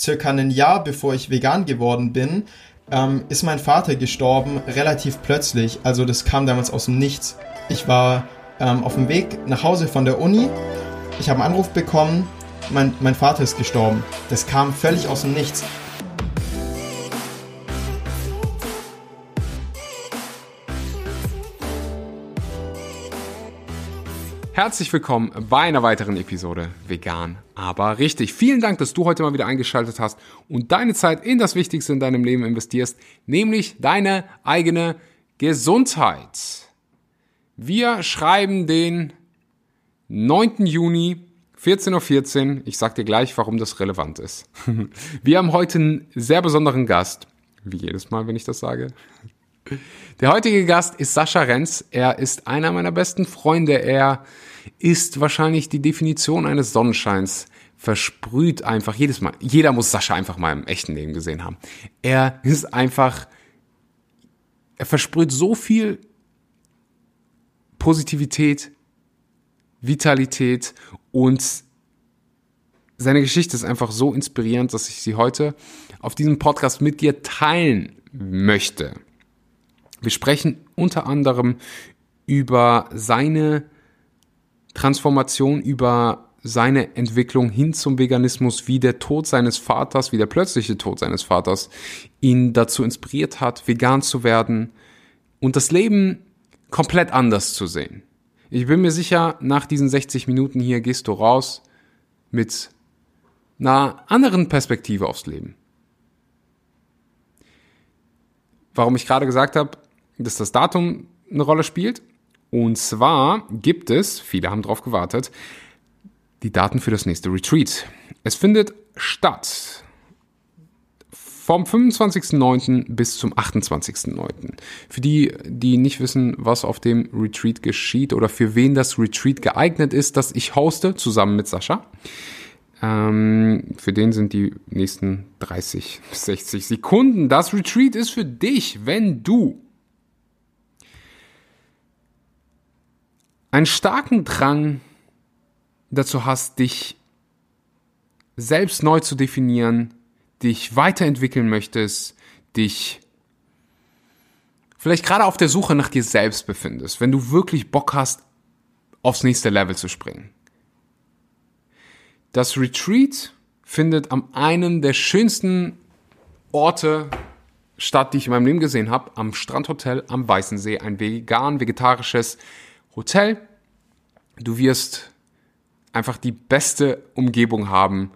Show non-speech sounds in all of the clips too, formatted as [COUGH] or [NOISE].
circa ein Jahr bevor ich vegan geworden bin, ähm, ist mein Vater gestorben, relativ plötzlich. Also das kam damals aus dem Nichts. Ich war ähm, auf dem Weg nach Hause von der Uni. Ich habe einen Anruf bekommen, mein, mein Vater ist gestorben. Das kam völlig aus dem Nichts. Herzlich willkommen bei einer weiteren Episode Vegan, aber richtig. Vielen Dank, dass du heute mal wieder eingeschaltet hast und deine Zeit in das Wichtigste in deinem Leben investierst, nämlich deine eigene Gesundheit. Wir schreiben den 9. Juni 14.14 Uhr. Ich sag dir gleich, warum das relevant ist. [LAUGHS] Wir haben heute einen sehr besonderen Gast. Wie jedes Mal, wenn ich das sage. Der heutige Gast ist Sascha Renz. Er ist einer meiner besten Freunde. Er ist wahrscheinlich die Definition eines Sonnenscheins. Versprüht einfach jedes Mal. Jeder muss Sascha einfach mal im echten Leben gesehen haben. Er ist einfach, er versprüht so viel Positivität, Vitalität und seine Geschichte ist einfach so inspirierend, dass ich sie heute auf diesem Podcast mit dir teilen möchte. Wir sprechen unter anderem über seine Transformation, über seine Entwicklung hin zum Veganismus, wie der Tod seines Vaters, wie der plötzliche Tod seines Vaters ihn dazu inspiriert hat, vegan zu werden und das Leben komplett anders zu sehen. Ich bin mir sicher, nach diesen 60 Minuten hier gehst du raus mit einer anderen Perspektive aufs Leben. Warum ich gerade gesagt habe, dass das Datum eine Rolle spielt. Und zwar gibt es, viele haben darauf gewartet, die Daten für das nächste Retreat. Es findet statt vom 25.09. bis zum 28.09. Für die, die nicht wissen, was auf dem Retreat geschieht oder für wen das Retreat geeignet ist, das ich hoste, zusammen mit Sascha. Ähm, für den sind die nächsten 30 bis 60 Sekunden. Das Retreat ist für dich, wenn du einen starken Drang dazu hast, dich selbst neu zu definieren, dich weiterentwickeln möchtest, dich vielleicht gerade auf der Suche nach dir selbst befindest, wenn du wirklich Bock hast, aufs nächste Level zu springen. Das Retreat findet am einen der schönsten Orte statt, die ich in meinem Leben gesehen habe, am Strandhotel am Weißen See, ein vegan, vegetarisches Hotel. Du wirst einfach die beste Umgebung haben,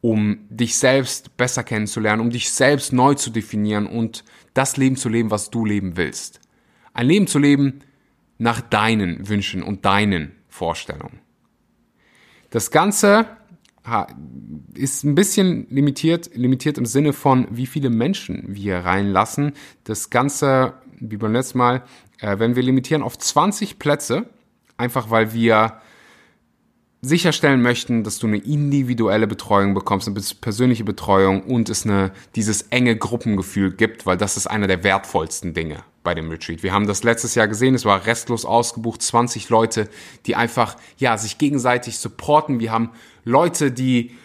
um dich selbst besser kennenzulernen, um dich selbst neu zu definieren und das Leben zu leben, was du leben willst. Ein Leben zu leben nach deinen Wünschen und deinen Vorstellungen. Das Ganze ist ein bisschen limitiert, limitiert im Sinne von, wie viele Menschen wir reinlassen. Das Ganze, wie beim letzten Mal, äh, wenn wir limitieren auf 20 Plätze, einfach weil wir sicherstellen möchten, dass du eine individuelle Betreuung bekommst, eine persönliche Betreuung und es eine, dieses enge Gruppengefühl gibt, weil das ist einer der wertvollsten Dinge bei dem Retreat. Wir haben das letztes Jahr gesehen, es war restlos ausgebucht, 20 Leute, die einfach, ja, sich gegenseitig supporten. Wir haben Leute, die,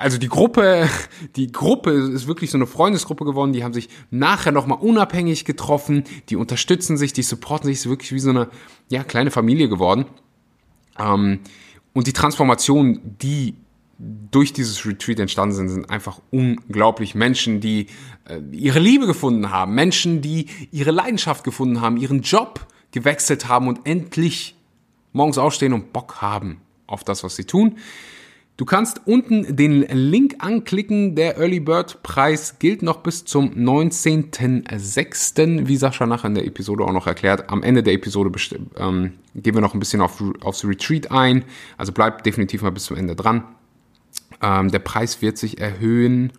also die Gruppe, [LAUGHS] die Gruppe ist wirklich so eine Freundesgruppe geworden, die haben sich nachher nochmal unabhängig getroffen, die unterstützen sich, die supporten sich, ist wirklich wie so eine, ja, kleine Familie geworden. Ähm, und die Transformation, die durch dieses Retreat entstanden sind, sind einfach unglaublich. Menschen, die äh, ihre Liebe gefunden haben, Menschen, die ihre Leidenschaft gefunden haben, ihren Job gewechselt haben und endlich morgens aufstehen und Bock haben auf das, was sie tun. Du kannst unten den Link anklicken. Der Early Bird Preis gilt noch bis zum 19.06. Wie Sascha nachher in der Episode auch noch erklärt. Am Ende der Episode ähm, gehen wir noch ein bisschen auf, aufs Retreat ein. Also bleib definitiv mal bis zum Ende dran. Ähm, der Preis wird sich erhöhen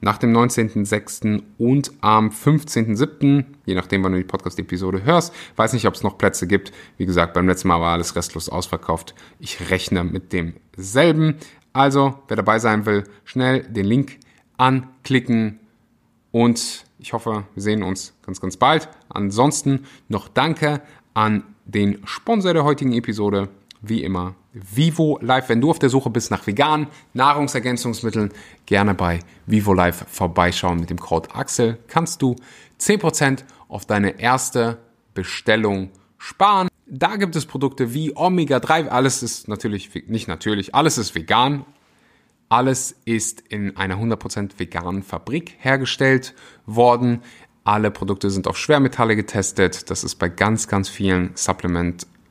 nach dem 19.06. und am 15.07., je nachdem, wann du die Podcast-Episode hörst. Weiß nicht, ob es noch Plätze gibt. Wie gesagt, beim letzten Mal war alles restlos ausverkauft. Ich rechne mit demselben. Also, wer dabei sein will, schnell den Link anklicken und ich hoffe, wir sehen uns ganz, ganz bald. Ansonsten noch Danke an den Sponsor der heutigen Episode, wie immer Vivo Life. Wenn du auf der Suche bist nach veganen Nahrungsergänzungsmitteln, gerne bei Vivo Life vorbeischauen. Mit dem Code Axel kannst du 10% auf deine erste Bestellung sparen. Da gibt es Produkte wie Omega-3. Alles ist natürlich, nicht natürlich, alles ist vegan. Alles ist in einer 100% veganen Fabrik hergestellt worden. Alle Produkte sind auf Schwermetalle getestet. Das ist bei ganz, ganz vielen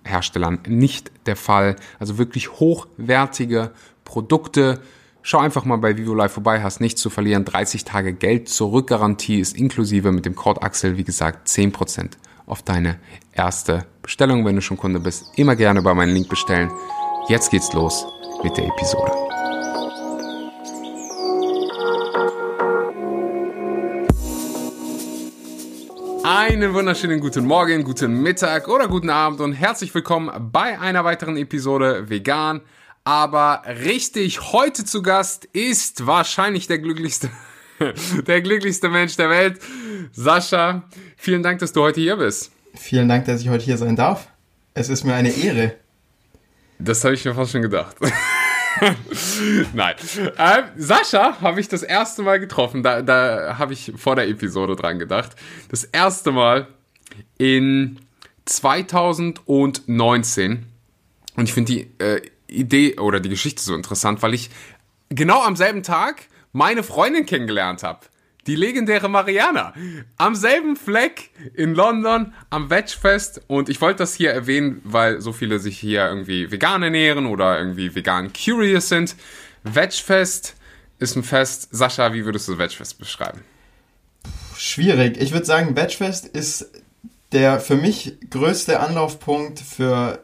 Supplement-Herstellern nicht der Fall. Also wirklich hochwertige Produkte. Schau einfach mal bei VivoLife vorbei, hast nichts zu verlieren. 30 Tage Geld zurück Garantie ist inklusive mit dem Code Axel, wie gesagt, 10% auf deine erste Bestellung. Wenn du schon Kunde bist, immer gerne bei meinem Link bestellen. Jetzt geht's los mit der Episode. Einen wunderschönen guten Morgen, guten Mittag oder guten Abend und herzlich willkommen bei einer weiteren Episode Vegan. Aber richtig, heute zu Gast ist wahrscheinlich der glücklichste, [LAUGHS] der glücklichste Mensch der Welt, Sascha. Vielen Dank, dass du heute hier bist. Vielen Dank, dass ich heute hier sein darf. Es ist mir eine Ehre. Das habe ich mir fast schon gedacht. [LAUGHS] [LAUGHS] Nein. Ähm, Sascha habe ich das erste Mal getroffen. Da, da habe ich vor der Episode dran gedacht. Das erste Mal in 2019. Und ich finde die äh, Idee oder die Geschichte so interessant, weil ich genau am selben Tag meine Freundin kennengelernt habe. Die legendäre Mariana. Am selben Fleck in London am Vegfest. Und ich wollte das hier erwähnen, weil so viele sich hier irgendwie vegan ernähren oder irgendwie vegan curious sind. Vegfest ist ein Fest. Sascha, wie würdest du Vegfest beschreiben? Schwierig. Ich würde sagen, Vegfest ist der für mich größte Anlaufpunkt für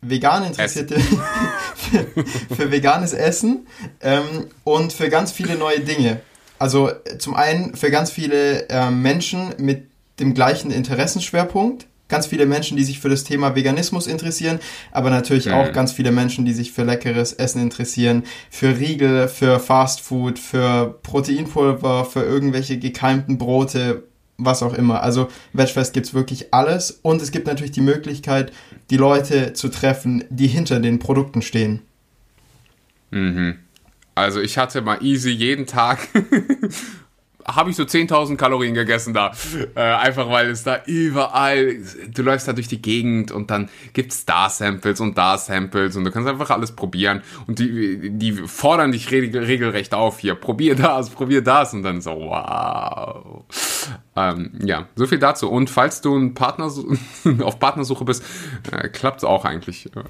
vegan Interessierte, [LAUGHS] für, für, veganes Essen ähm, und für ganz viele neue Dinge. Also zum einen für ganz viele äh, Menschen mit dem gleichen Interessenschwerpunkt, ganz viele Menschen, die sich für das Thema Veganismus interessieren, aber natürlich mhm. auch ganz viele Menschen, die sich für leckeres Essen interessieren, für Riegel, für Fastfood, für Proteinpulver, für irgendwelche gekeimten Brote, was auch immer. Also Vegfest gibt's wirklich alles und es gibt natürlich die Möglichkeit, die Leute zu treffen, die hinter den Produkten stehen. Mhm. Also ich hatte mal easy jeden Tag [LAUGHS] habe ich so 10.000 Kalorien gegessen da. Äh, einfach weil es da überall, du läufst da durch die Gegend und dann gibt's da Samples und da Samples und du kannst einfach alles probieren und die, die fordern dich regel, regelrecht auf hier, probier das, probier das und dann so, wow. Ähm, ja, so viel dazu. Und falls du ein Partner [LAUGHS] auf Partnersuche bist, äh, klappt's auch eigentlich äh,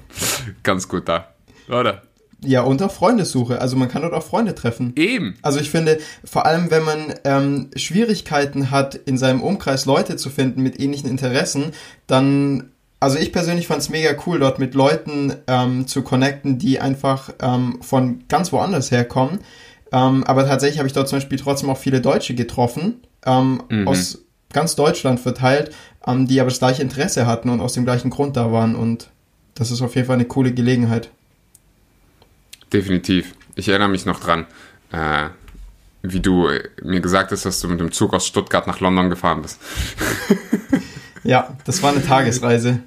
ganz gut da. Oder? Ja, und auch Freundessuche. Also man kann dort auch Freunde treffen. Eben. Also ich finde, vor allem wenn man ähm, Schwierigkeiten hat, in seinem Umkreis Leute zu finden mit ähnlichen Interessen, dann, also ich persönlich fand es mega cool, dort mit Leuten ähm, zu connecten, die einfach ähm, von ganz woanders herkommen. Ähm, aber tatsächlich habe ich dort zum Beispiel trotzdem auch viele Deutsche getroffen, ähm, mhm. aus ganz Deutschland verteilt, ähm, die aber das gleiche Interesse hatten und aus dem gleichen Grund da waren. Und das ist auf jeden Fall eine coole Gelegenheit. Definitiv. Ich erinnere mich noch dran, äh, wie du mir gesagt hast, dass du mit dem Zug aus Stuttgart nach London gefahren bist. [LAUGHS] ja, das war eine Tagesreise.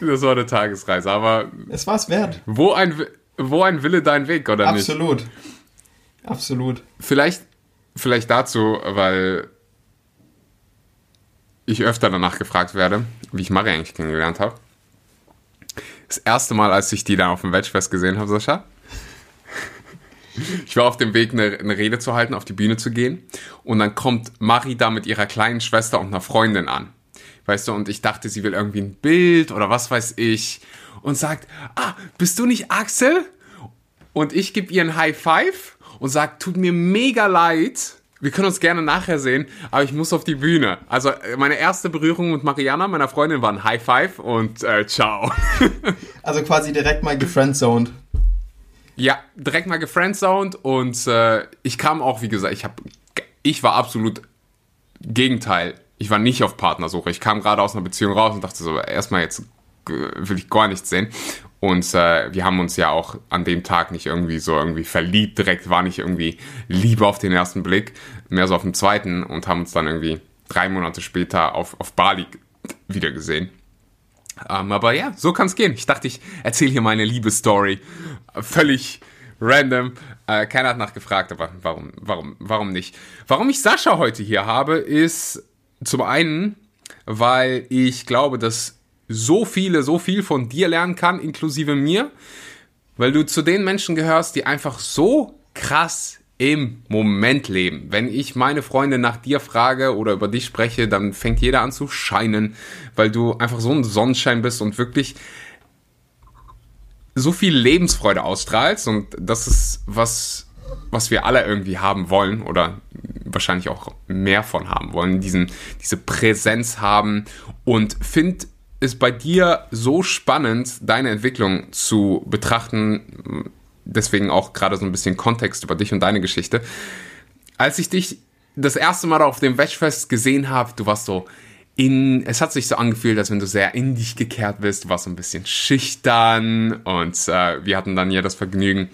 Das war eine Tagesreise, aber. Es war es wert. Wo ein, wo ein Wille dein Weg, oder Absolut. nicht? Absolut. Absolut. Vielleicht, vielleicht dazu, weil ich öfter danach gefragt werde, wie ich Marie eigentlich kennengelernt habe. Das erste Mal, als ich die da auf dem Wedgefest gesehen habe, Sascha, ich war auf dem Weg, eine, eine, Rede zu halten, auf die Bühne zu gehen. Und dann kommt Marie da mit ihrer kleinen Schwester und einer Freundin an. Weißt du, und ich dachte, sie will irgendwie ein Bild oder was weiß ich. Und sagt, ah, bist du nicht Axel? Und ich gebe ihr ein High Five und sag, tut mir mega leid. Wir können uns gerne nachher sehen, aber ich muss auf die Bühne. Also äh, meine erste Berührung mit Mariana, meiner Freundin, war ein High Five und äh, ciao. [LAUGHS] also quasi direkt mal gefriendzoned. Ja, direkt mal gefriendzoned und äh, ich kam auch, wie gesagt, ich habe, ich war absolut Gegenteil. Ich war nicht auf Partnersuche. Ich kam gerade aus einer Beziehung raus und dachte so, erstmal jetzt will ich gar nichts sehen. Und äh, wir haben uns ja auch an dem Tag nicht irgendwie so irgendwie verliebt direkt, war nicht irgendwie Liebe auf den ersten Blick, mehr so auf den zweiten und haben uns dann irgendwie drei Monate später auf, auf Bali wieder gesehen. Ähm, aber ja, so kann es gehen. Ich dachte, ich erzähle hier meine Liebesstory. Völlig random. Äh, keiner hat nachgefragt, aber warum, warum, warum nicht? Warum ich Sascha heute hier habe, ist zum einen, weil ich glaube, dass so viele, so viel von dir lernen kann, inklusive mir, weil du zu den Menschen gehörst, die einfach so krass im Moment leben. Wenn ich meine Freunde nach dir frage oder über dich spreche, dann fängt jeder an zu scheinen, weil du einfach so ein Sonnenschein bist und wirklich so viel Lebensfreude ausstrahlst und das ist was, was wir alle irgendwie haben wollen oder wahrscheinlich auch mehr von haben wollen, diesen, diese Präsenz haben und finde es bei dir so spannend, deine Entwicklung zu betrachten, deswegen auch gerade so ein bisschen Kontext über dich und deine Geschichte. Als ich dich das erste Mal auf dem Wedgefest gesehen habe, du warst so in, es hat sich so angefühlt, als wenn du sehr in dich gekehrt bist, du warst so ein bisschen schüchtern und äh, wir hatten dann ja das Vergnügen,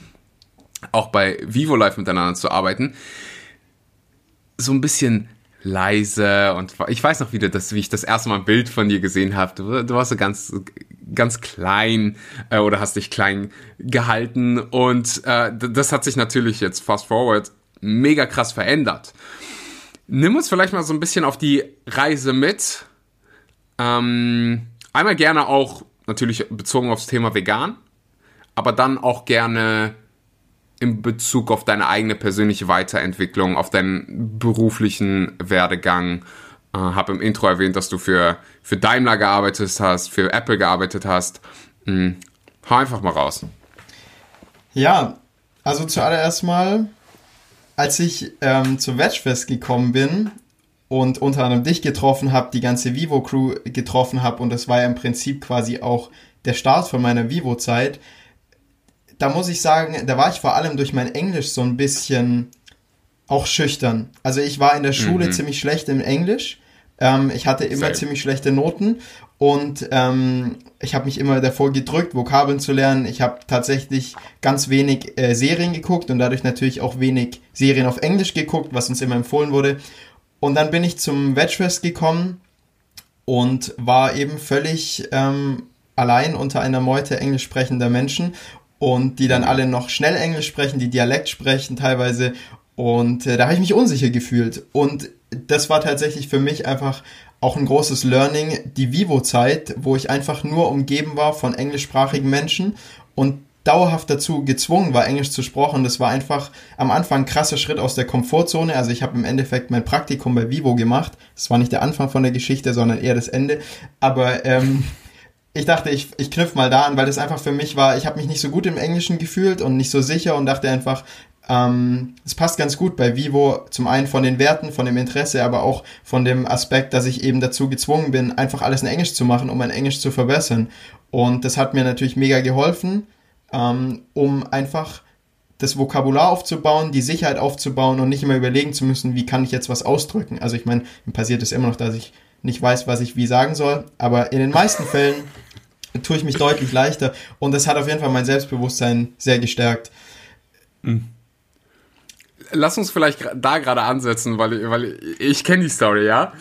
auch bei Vivo Live miteinander zu arbeiten. So ein bisschen leise und ich weiß noch wieder, dass, wie ich das erste Mal ein Bild von dir gesehen habe. Du, du warst so ganz, ganz klein äh, oder hast dich klein gehalten und äh, das hat sich natürlich jetzt fast forward mega krass verändert. Nimm uns vielleicht mal so ein bisschen auf die Reise mit. Ähm, einmal gerne auch natürlich bezogen aufs Thema vegan, aber dann auch gerne in Bezug auf deine eigene persönliche Weiterentwicklung, auf deinen beruflichen Werdegang. Äh, habe im Intro erwähnt, dass du für, für Daimler gearbeitet hast, für Apple gearbeitet hast. Hm, hau einfach mal raus. Ja, also zuallererst mal als ich ähm, zum Wedgefest gekommen bin und unter anderem dich getroffen habe, die ganze Vivo-Crew getroffen habe und das war ja im Prinzip quasi auch der Start von meiner Vivo-Zeit, da muss ich sagen, da war ich vor allem durch mein Englisch so ein bisschen auch schüchtern. Also ich war in der Schule mhm. ziemlich schlecht im Englisch. Ähm, ich hatte immer Same. ziemlich schlechte Noten und ähm, ich habe mich immer davor gedrückt, Vokabeln zu lernen. Ich habe tatsächlich ganz wenig äh, Serien geguckt und dadurch natürlich auch wenig Serien auf Englisch geguckt, was uns immer empfohlen wurde. Und dann bin ich zum Wedgefest gekommen und war eben völlig ähm, allein unter einer Meute englisch sprechender Menschen und die dann alle noch schnell Englisch sprechen, die Dialekt sprechen teilweise. Und äh, da habe ich mich unsicher gefühlt. Und das war tatsächlich für mich einfach auch ein großes Learning, die Vivo-Zeit, wo ich einfach nur umgeben war von englischsprachigen Menschen und dauerhaft dazu gezwungen war, Englisch zu sprechen. Das war einfach am Anfang ein krasser Schritt aus der Komfortzone. Also ich habe im Endeffekt mein Praktikum bei Vivo gemacht. Das war nicht der Anfang von der Geschichte, sondern eher das Ende. Aber ähm, [LAUGHS] ich dachte, ich, ich knüpfe mal da an, weil das einfach für mich war, ich habe mich nicht so gut im Englischen gefühlt und nicht so sicher und dachte einfach, ähm, es passt ganz gut bei Vivo, zum einen von den Werten, von dem Interesse, aber auch von dem Aspekt, dass ich eben dazu gezwungen bin, einfach alles in Englisch zu machen, um mein Englisch zu verbessern. Und das hat mir natürlich mega geholfen, ähm, um einfach das Vokabular aufzubauen, die Sicherheit aufzubauen und nicht immer überlegen zu müssen, wie kann ich jetzt was ausdrücken. Also ich meine, mir passiert es immer noch, dass ich nicht weiß, was ich wie sagen soll, aber in den meisten Fällen tue ich mich deutlich leichter und das hat auf jeden Fall mein Selbstbewusstsein sehr gestärkt. Mhm lass uns vielleicht da gerade ansetzen, weil, weil ich kenne die Story, ja.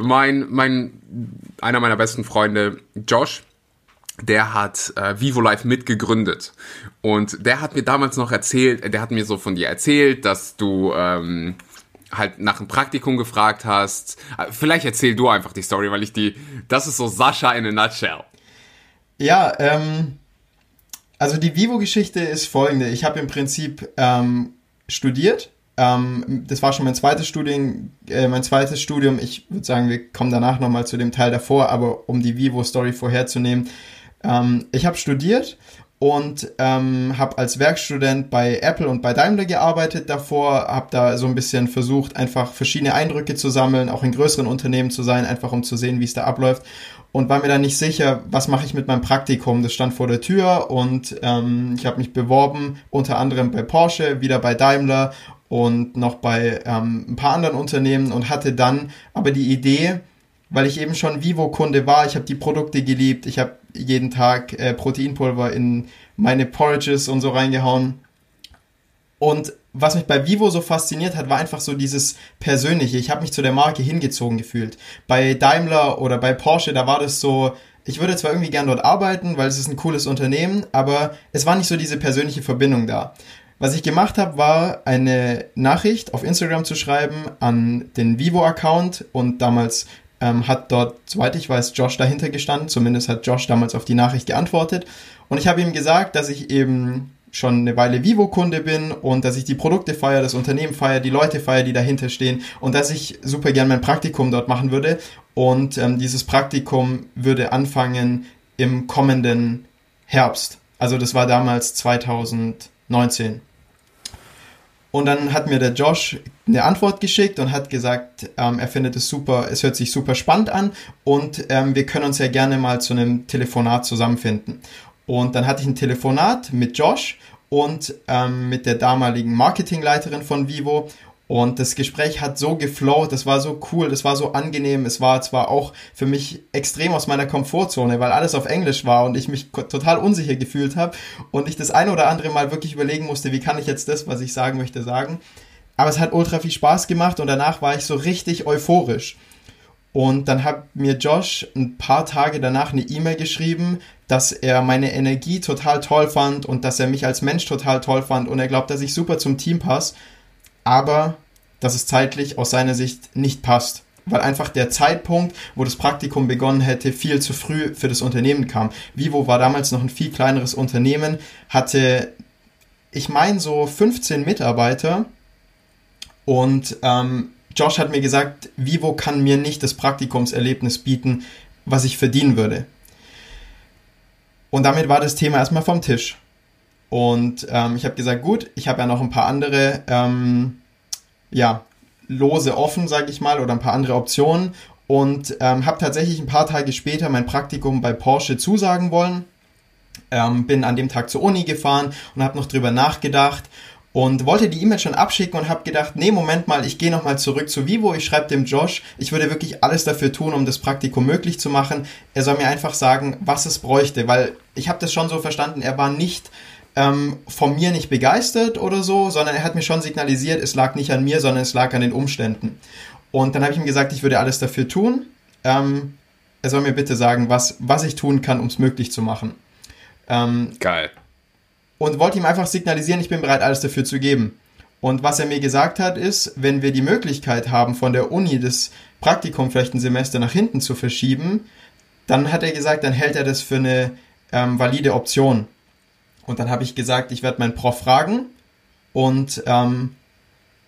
Mein, mein, einer meiner besten Freunde, Josh, der hat äh, Vivo Live mitgegründet. Und der hat mir damals noch erzählt, der hat mir so von dir erzählt, dass du ähm, halt nach einem Praktikum gefragt hast. Äh, vielleicht erzähl du einfach die Story, weil ich die, das ist so Sascha in a nutshell. Ja, ähm, also die Vivo-Geschichte ist folgende. Ich habe im Prinzip ähm, studiert ähm, das war schon mein zweites Studium, äh, mein zweites Studium. Ich würde sagen, wir kommen danach nochmal zu dem Teil davor, aber um die Vivo-Story vorherzunehmen. Ähm, ich habe studiert und ähm, habe als Werkstudent bei Apple und bei Daimler gearbeitet davor, habe da so ein bisschen versucht, einfach verschiedene Eindrücke zu sammeln, auch in größeren Unternehmen zu sein, einfach um zu sehen, wie es da abläuft und war mir dann nicht sicher, was mache ich mit meinem Praktikum. Das stand vor der Tür und ähm, ich habe mich beworben, unter anderem bei Porsche, wieder bei Daimler und noch bei ähm, ein paar anderen Unternehmen und hatte dann aber die Idee, weil ich eben schon Vivo-Kunde war, ich habe die Produkte geliebt, ich habe jeden Tag äh, Proteinpulver in meine Porridges und so reingehauen. Und was mich bei Vivo so fasziniert hat, war einfach so dieses Persönliche. Ich habe mich zu der Marke hingezogen gefühlt. Bei Daimler oder bei Porsche, da war das so, ich würde zwar irgendwie gern dort arbeiten, weil es ist ein cooles Unternehmen, aber es war nicht so diese persönliche Verbindung da. Was ich gemacht habe, war eine Nachricht auf Instagram zu schreiben an den Vivo-Account und damals ähm, hat dort, soweit ich weiß, Josh dahinter gestanden. Zumindest hat Josh damals auf die Nachricht geantwortet. Und ich habe ihm gesagt, dass ich eben schon eine Weile Vivo-Kunde bin und dass ich die Produkte feiere, das Unternehmen feiere, die Leute feiere, die dahinter stehen und dass ich super gern mein Praktikum dort machen würde. Und ähm, dieses Praktikum würde anfangen im kommenden Herbst. Also das war damals 2019. Und dann hat mir der Josh eine Antwort geschickt und hat gesagt, ähm, er findet es super, es hört sich super spannend an und ähm, wir können uns ja gerne mal zu einem Telefonat zusammenfinden. Und dann hatte ich ein Telefonat mit Josh und ähm, mit der damaligen Marketingleiterin von Vivo und das Gespräch hat so geflowt, das war so cool, das war so angenehm, es war zwar auch für mich extrem aus meiner Komfortzone, weil alles auf Englisch war und ich mich total unsicher gefühlt habe und ich das eine oder andere Mal wirklich überlegen musste, wie kann ich jetzt das, was ich sagen möchte, sagen. Aber es hat ultra viel Spaß gemacht und danach war ich so richtig euphorisch. Und dann hat mir Josh ein paar Tage danach eine E-Mail geschrieben, dass er meine Energie total toll fand und dass er mich als Mensch total toll fand und er glaubt, dass ich super zum Team passe aber dass es zeitlich aus seiner Sicht nicht passt. Weil einfach der Zeitpunkt, wo das Praktikum begonnen hätte, viel zu früh für das Unternehmen kam. Vivo war damals noch ein viel kleineres Unternehmen, hatte, ich meine, so 15 Mitarbeiter. Und ähm, Josh hat mir gesagt, Vivo kann mir nicht das Praktikumserlebnis bieten, was ich verdienen würde. Und damit war das Thema erstmal vom Tisch. Und ähm, ich habe gesagt, gut, ich habe ja noch ein paar andere ähm, ja, Lose offen, sage ich mal, oder ein paar andere Optionen. Und ähm, habe tatsächlich ein paar Tage später mein Praktikum bei Porsche zusagen wollen. Ähm, bin an dem Tag zur Uni gefahren und habe noch drüber nachgedacht und wollte die E-Mail schon abschicken und habe gedacht, nee, Moment mal, ich gehe nochmal zurück zu Vivo, ich schreibe dem Josh, ich würde wirklich alles dafür tun, um das Praktikum möglich zu machen. Er soll mir einfach sagen, was es bräuchte, weil ich habe das schon so verstanden, er war nicht ähm, von mir nicht begeistert oder so, sondern er hat mir schon signalisiert, es lag nicht an mir, sondern es lag an den Umständen. Und dann habe ich ihm gesagt, ich würde alles dafür tun. Ähm, er soll mir bitte sagen, was, was ich tun kann, um es möglich zu machen. Ähm, Geil. Und wollte ihm einfach signalisieren, ich bin bereit, alles dafür zu geben. Und was er mir gesagt hat, ist, wenn wir die Möglichkeit haben, von der Uni das Praktikum vielleicht ein Semester nach hinten zu verschieben, dann hat er gesagt, dann hält er das für eine ähm, valide Option. Und dann habe ich gesagt, ich werde meinen Prof fragen und ähm,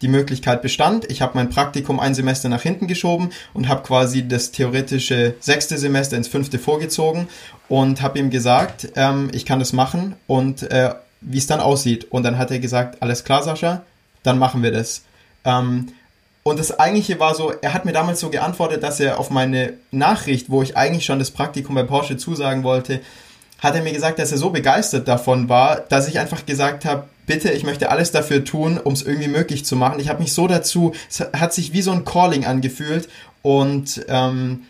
die Möglichkeit bestand. Ich habe mein Praktikum ein Semester nach hinten geschoben und habe quasi das theoretische sechste Semester ins fünfte vorgezogen und habe ihm gesagt, ähm, ich kann das machen und äh, wie es dann aussieht. Und dann hat er gesagt, alles klar, Sascha, dann machen wir das. Ähm, und das eigentliche war so, er hat mir damals so geantwortet, dass er auf meine Nachricht, wo ich eigentlich schon das Praktikum bei Porsche zusagen wollte, hat er mir gesagt, dass er so begeistert davon war, dass ich einfach gesagt habe, bitte, ich möchte alles dafür tun, um es irgendwie möglich zu machen. Ich habe mich so dazu, es hat sich wie so ein Calling angefühlt und ähm,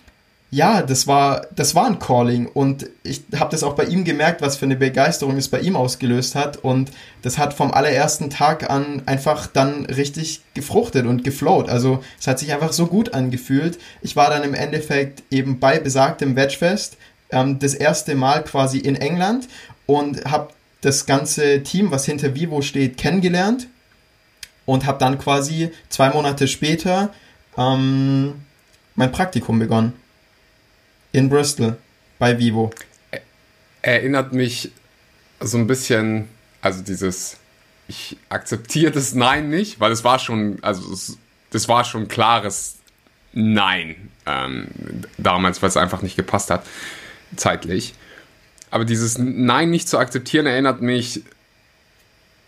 ja, das war, das war ein Calling und ich habe das auch bei ihm gemerkt, was für eine Begeisterung es bei ihm ausgelöst hat und das hat vom allerersten Tag an einfach dann richtig gefruchtet und geflowt. Also es hat sich einfach so gut angefühlt. Ich war dann im Endeffekt eben bei besagtem Wedgefest ähm, das erste Mal quasi in England und habe das ganze Team, was hinter Vivo steht, kennengelernt und habe dann quasi zwei Monate später ähm, mein Praktikum begonnen. In Bristol bei Vivo. Erinnert mich so ein bisschen, also dieses, ich akzeptiere das Nein nicht, weil es war schon, also es, das war schon klares Nein ähm, damals, weil es einfach nicht gepasst hat zeitlich. Aber dieses Nein nicht zu akzeptieren erinnert mich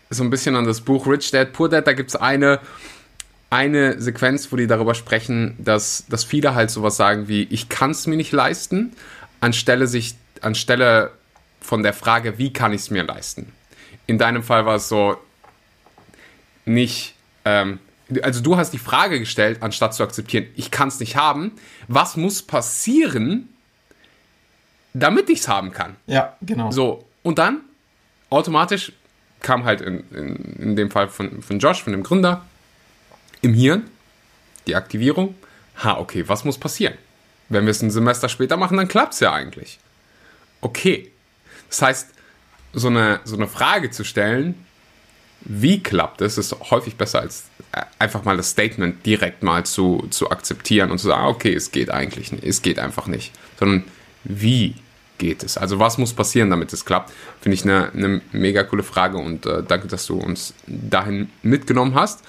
so ein bisschen an das Buch Rich Dad Poor Dad. Da gibt es eine, eine Sequenz, wo die darüber sprechen, dass, dass viele halt sowas sagen wie, ich kann es mir nicht leisten, anstelle, sich, anstelle von der Frage, wie kann ich es mir leisten. In deinem Fall war es so, nicht, ähm, also du hast die Frage gestellt, anstatt zu akzeptieren, ich kann es nicht haben. Was muss passieren, damit ich es haben kann. Ja, genau. So, und dann automatisch kam halt in, in, in dem Fall von, von Josh, von dem Gründer, im Hirn die Aktivierung. Ha, okay, was muss passieren? Wenn wir es ein Semester später machen, dann klappt es ja eigentlich. okay. Das heißt, so eine, so eine Frage zu stellen, wie klappt es, ist häufig besser als äh, einfach mal das Statement direkt mal zu, zu akzeptieren und zu sagen, okay, es geht eigentlich nicht, es geht einfach nicht, sondern wie geht es? Also was muss passieren, damit es klappt? Finde ich eine, eine mega coole Frage und äh, danke, dass du uns dahin mitgenommen hast.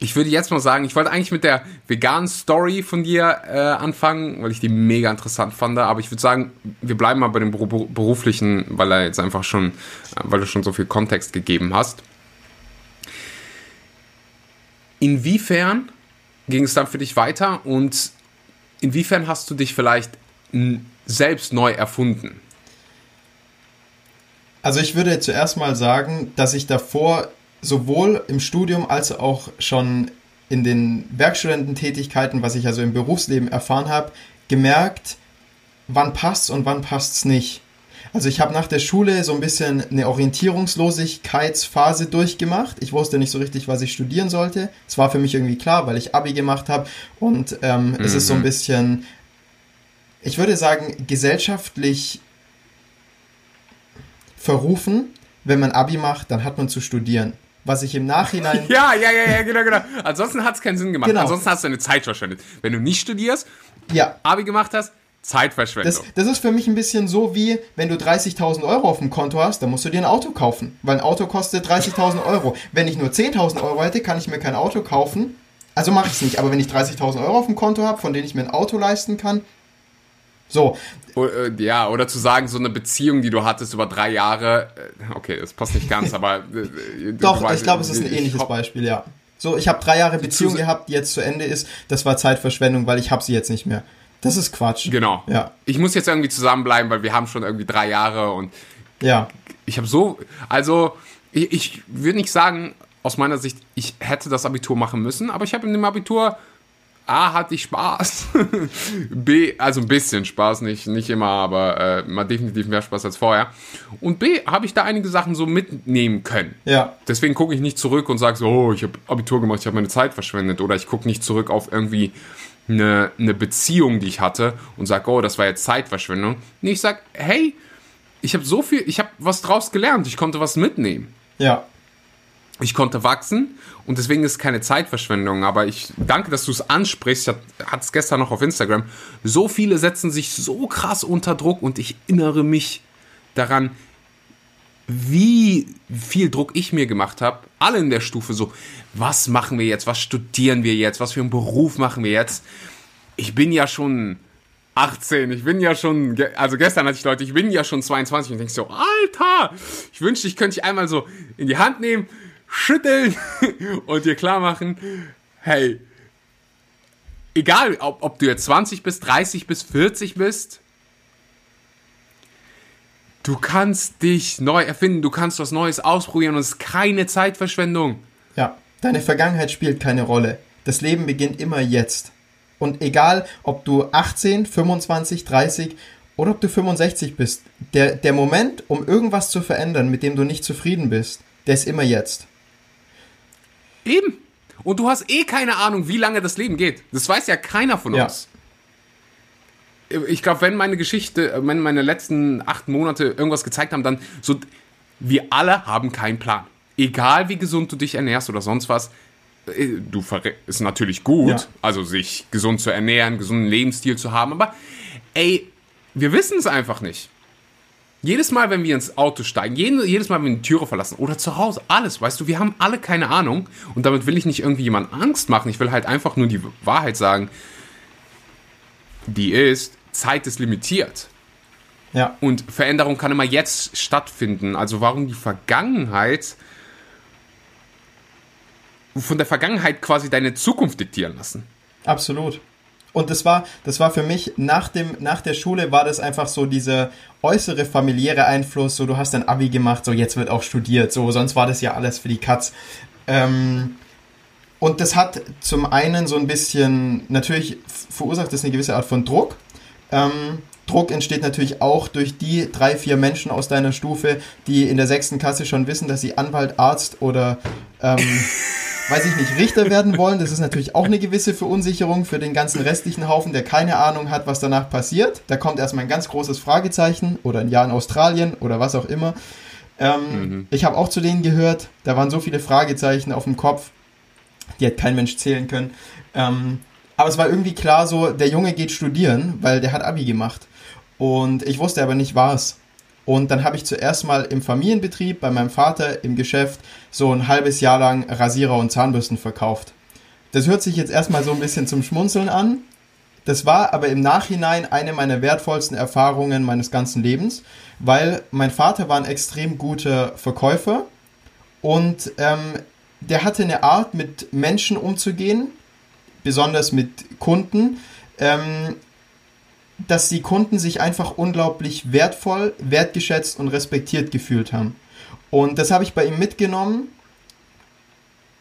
Ich würde jetzt mal sagen, ich wollte eigentlich mit der veganen Story von dir äh, anfangen, weil ich die mega interessant fand. Aber ich würde sagen, wir bleiben mal bei dem beruflichen, weil er jetzt einfach schon, äh, weil du schon so viel Kontext gegeben hast. Inwiefern ging es dann für dich weiter und inwiefern hast du dich vielleicht selbst neu erfunden? Also ich würde zuerst mal sagen, dass ich davor sowohl im Studium als auch schon in den Werkstudententätigkeiten, was ich also im Berufsleben erfahren habe, gemerkt, wann passt's und wann passt's nicht. Also ich habe nach der Schule so ein bisschen eine Orientierungslosigkeitsphase durchgemacht. Ich wusste nicht so richtig, was ich studieren sollte. Es war für mich irgendwie klar, weil ich Abi gemacht habe und ähm, mhm. es ist so ein mhm. bisschen, ich würde sagen, gesellschaftlich verrufen. Wenn man Abi macht, dann hat man zu studieren was ich im Nachhinein. [LAUGHS] Ja, ja, ja, ja, genau, genau. Ansonsten hat es keinen Sinn gemacht. Genau. Ansonsten hast du eine Zeit verschwendet. Wenn du nicht studierst, ja. Abi gemacht hast, Zeitverschwendung. Das, das ist für mich ein bisschen so wie, wenn du 30.000 Euro auf dem Konto hast, dann musst du dir ein Auto kaufen. Weil ein Auto kostet 30.000 Euro. Wenn ich nur 10.000 Euro hätte, kann ich mir kein Auto kaufen. Also mache ich es nicht. Aber wenn ich 30.000 Euro auf dem Konto habe, von denen ich mir ein Auto leisten kann, so. Äh, ja, oder zu sagen, so eine Beziehung, die du hattest über drei Jahre, äh, okay, das passt nicht ganz, [LAUGHS] aber. Äh, Doch, weißt, ich glaube, es ist ein ähnliches Beispiel, ja. So, ich habe drei Jahre Beziehung gehabt, die jetzt zu Ende ist. Das war Zeitverschwendung, weil ich habe sie jetzt nicht mehr. Das ist Quatsch. Genau. Ja. Ich muss jetzt irgendwie zusammenbleiben, weil wir haben schon irgendwie drei Jahre und ja. Ich habe so, also ich, ich würde nicht sagen, aus meiner Sicht, ich hätte das Abitur machen müssen, aber ich habe in dem Abitur A, hatte ich Spaß. [LAUGHS] B, also ein bisschen Spaß, nicht, nicht immer, aber äh, mal definitiv mehr Spaß als vorher. Und B, habe ich da einige Sachen so mitnehmen können. Ja. Deswegen gucke ich nicht zurück und sage so, oh, ich habe Abitur gemacht, ich habe meine Zeit verschwendet. Oder ich gucke nicht zurück auf irgendwie eine, eine Beziehung, die ich hatte und sage, oh, das war jetzt Zeitverschwendung. Nee, ich sage, hey, ich habe so viel, ich habe was draus gelernt, ich konnte was mitnehmen. Ja ich konnte wachsen und deswegen ist keine Zeitverschwendung. Aber ich danke, dass du es ansprichst. Ich hatte es gestern noch auf Instagram. So viele setzen sich so krass unter Druck und ich erinnere mich daran, wie viel Druck ich mir gemacht habe. Alle in der Stufe so, was machen wir jetzt? Was studieren wir jetzt? Was für einen Beruf machen wir jetzt? Ich bin ja schon 18, ich bin ja schon, also gestern hatte ich Leute, ich bin ja schon 22 und denke so, Alter, ich wünschte, ich könnte dich einmal so in die Hand nehmen, schütteln [LAUGHS] und dir klar machen, hey, egal ob, ob du jetzt 20 bist, 30 bis 40 bist, du kannst dich neu erfinden, du kannst was Neues ausprobieren und es ist keine Zeitverschwendung. Ja, deine Vergangenheit spielt keine Rolle. Das Leben beginnt immer jetzt. Und egal, ob du 18, 25, 30 oder ob du 65 bist, der, der Moment, um irgendwas zu verändern, mit dem du nicht zufrieden bist, der ist immer jetzt. Eben. Und du hast eh keine Ahnung, wie lange das Leben geht. Das weiß ja keiner von uns. Ja. Ich glaube, wenn meine Geschichte, wenn meine letzten acht Monate irgendwas gezeigt haben, dann so, wir alle haben keinen Plan. Egal wie gesund du dich ernährst oder sonst was, äh, du ist natürlich gut, ja. also sich gesund zu ernähren, gesunden Lebensstil zu haben, aber ey, wir wissen es einfach nicht. Jedes Mal, wenn wir ins Auto steigen, jedes Mal, wenn wir die Türe verlassen oder zu Hause, alles, weißt du, wir haben alle keine Ahnung und damit will ich nicht irgendwie jemand Angst machen. Ich will halt einfach nur die Wahrheit sagen, die ist, Zeit ist limitiert. Ja. Und Veränderung kann immer jetzt stattfinden. Also warum die Vergangenheit von der Vergangenheit quasi deine Zukunft diktieren lassen? Absolut. Und das war, das war für mich nach dem, nach der Schule war das einfach so dieser äußere familiäre Einfluss, so du hast ein Abi gemacht, so jetzt wird auch studiert, so sonst war das ja alles für die Katz. Ähm, und das hat zum einen so ein bisschen, natürlich verursacht das eine gewisse Art von Druck. Ähm, Druck entsteht natürlich auch durch die drei, vier Menschen aus deiner Stufe, die in der sechsten Klasse schon wissen, dass sie Anwalt, Arzt oder ähm, [LAUGHS] weiß ich nicht, Richter werden wollen. Das ist natürlich auch eine gewisse Verunsicherung für den ganzen restlichen Haufen, der keine Ahnung hat, was danach passiert. Da kommt erstmal ein ganz großes Fragezeichen oder ein Jahr in Australien oder was auch immer. Ähm, mhm. Ich habe auch zu denen gehört, da waren so viele Fragezeichen auf dem Kopf, die hat kein Mensch zählen können. Ähm, aber es war irgendwie klar so, der Junge geht studieren, weil der hat Abi gemacht. Und ich wusste aber nicht was. Und dann habe ich zuerst mal im Familienbetrieb bei meinem Vater im Geschäft so ein halbes Jahr lang Rasierer und Zahnbürsten verkauft. Das hört sich jetzt erstmal so ein bisschen zum Schmunzeln an. Das war aber im Nachhinein eine meiner wertvollsten Erfahrungen meines ganzen Lebens, weil mein Vater war ein extrem guter Verkäufer und ähm, der hatte eine Art, mit Menschen umzugehen, besonders mit Kunden, ähm, dass die Kunden sich einfach unglaublich wertvoll, wertgeschätzt und respektiert gefühlt haben. Und das habe ich bei ihm mitgenommen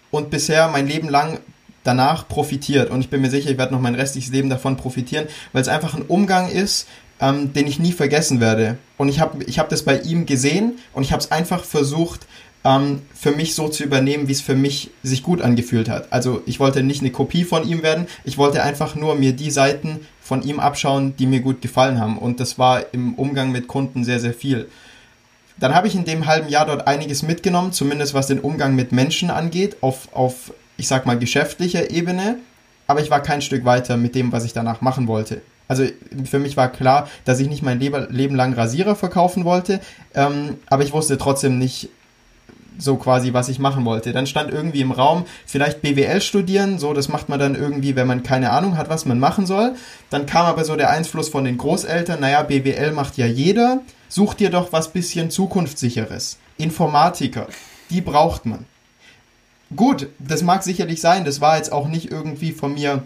und bisher mein Leben lang danach profitiert. Und ich bin mir sicher, ich werde noch mein restliches Leben davon profitieren, weil es einfach ein Umgang ist, ähm, den ich nie vergessen werde. Und ich habe ich hab das bei ihm gesehen und ich habe es einfach versucht, ähm, für mich so zu übernehmen, wie es für mich sich gut angefühlt hat. Also ich wollte nicht eine Kopie von ihm werden, ich wollte einfach nur mir die Seiten von ihm abschauen, die mir gut gefallen haben. Und das war im Umgang mit Kunden sehr, sehr viel. Dann habe ich in dem halben Jahr dort einiges mitgenommen, zumindest was den Umgang mit Menschen angeht, auf, auf ich sag mal, geschäftlicher Ebene. Aber ich war kein Stück weiter mit dem, was ich danach machen wollte. Also für mich war klar, dass ich nicht mein Leben lang Rasierer verkaufen wollte, ähm, aber ich wusste trotzdem nicht, so quasi, was ich machen wollte. Dann stand irgendwie im Raum, vielleicht BWL studieren, so, das macht man dann irgendwie, wenn man keine Ahnung hat, was man machen soll. Dann kam aber so der Einfluss von den Großeltern, naja, BWL macht ja jeder, such dir doch was bisschen zukunftssicheres. Informatiker, die braucht man. Gut, das mag sicherlich sein, das war jetzt auch nicht irgendwie von mir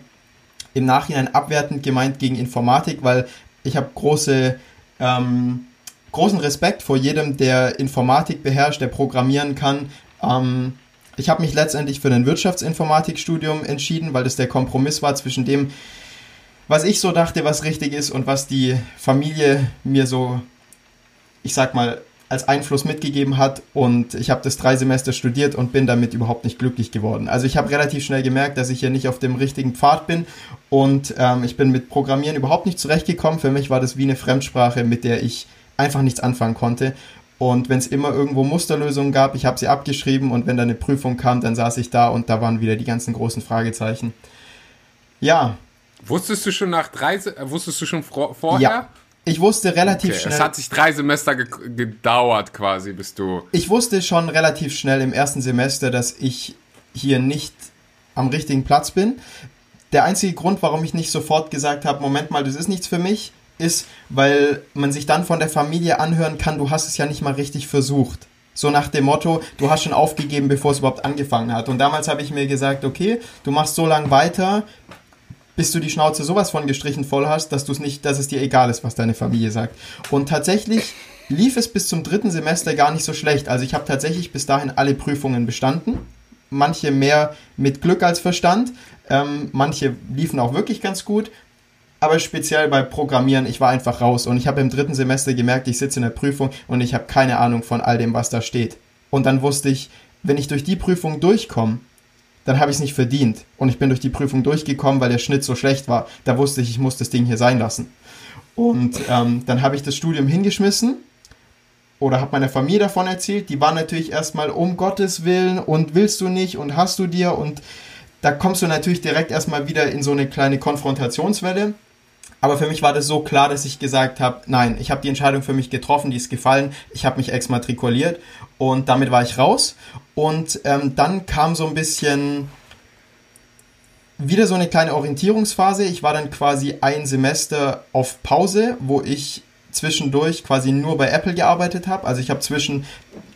im Nachhinein abwertend gemeint gegen Informatik, weil ich habe große ähm, großen Respekt vor jedem, der Informatik beherrscht, der programmieren kann. Ähm, ich habe mich letztendlich für ein Wirtschaftsinformatikstudium entschieden, weil das der Kompromiss war zwischen dem, was ich so dachte, was richtig ist und was die Familie mir so, ich sag mal, als Einfluss mitgegeben hat und ich habe das drei Semester studiert und bin damit überhaupt nicht glücklich geworden. Also ich habe relativ schnell gemerkt, dass ich hier nicht auf dem richtigen Pfad bin und ähm, ich bin mit Programmieren überhaupt nicht zurechtgekommen. Für mich war das wie eine Fremdsprache, mit der ich einfach nichts anfangen konnte. Und wenn es immer irgendwo Musterlösungen gab, ich habe sie abgeschrieben und wenn dann eine Prüfung kam, dann saß ich da und da waren wieder die ganzen großen Fragezeichen. Ja. Wusstest du schon nach drei, äh, wusstest du schon vorher? Ja. Ich wusste relativ okay. schnell. Es hat sich drei Semester ge gedauert quasi, bis du. Ich wusste schon relativ schnell im ersten Semester, dass ich hier nicht am richtigen Platz bin. Der einzige Grund, warum ich nicht sofort gesagt habe, Moment mal, das ist nichts für mich, ist, weil man sich dann von der Familie anhören kann, du hast es ja nicht mal richtig versucht. So nach dem Motto, du hast schon aufgegeben, bevor es überhaupt angefangen hat. Und damals habe ich mir gesagt, okay, du machst so lange weiter, bis du die Schnauze sowas von gestrichen voll hast, dass du es nicht, dass es dir egal ist, was deine Familie sagt. Und tatsächlich lief es bis zum dritten Semester gar nicht so schlecht. Also ich habe tatsächlich bis dahin alle Prüfungen bestanden. Manche mehr mit Glück als Verstand. Ähm, manche liefen auch wirklich ganz gut aber speziell bei Programmieren, ich war einfach raus und ich habe im dritten Semester gemerkt, ich sitze in der Prüfung und ich habe keine Ahnung von all dem, was da steht. Und dann wusste ich, wenn ich durch die Prüfung durchkomme, dann habe ich es nicht verdient. Und ich bin durch die Prüfung durchgekommen, weil der Schnitt so schlecht war. Da wusste ich, ich muss das Ding hier sein lassen. Und ähm, dann habe ich das Studium hingeschmissen oder habe meiner Familie davon erzählt. Die war natürlich erstmal um Gottes Willen und willst du nicht und hast du dir und da kommst du natürlich direkt erstmal wieder in so eine kleine Konfrontationswelle. Aber für mich war das so klar, dass ich gesagt habe, nein, ich habe die Entscheidung für mich getroffen, die ist gefallen, ich habe mich exmatrikuliert und damit war ich raus. Und ähm, dann kam so ein bisschen wieder so eine kleine Orientierungsphase. Ich war dann quasi ein Semester auf Pause, wo ich zwischendurch quasi nur bei Apple gearbeitet habe. Also ich habe zwischen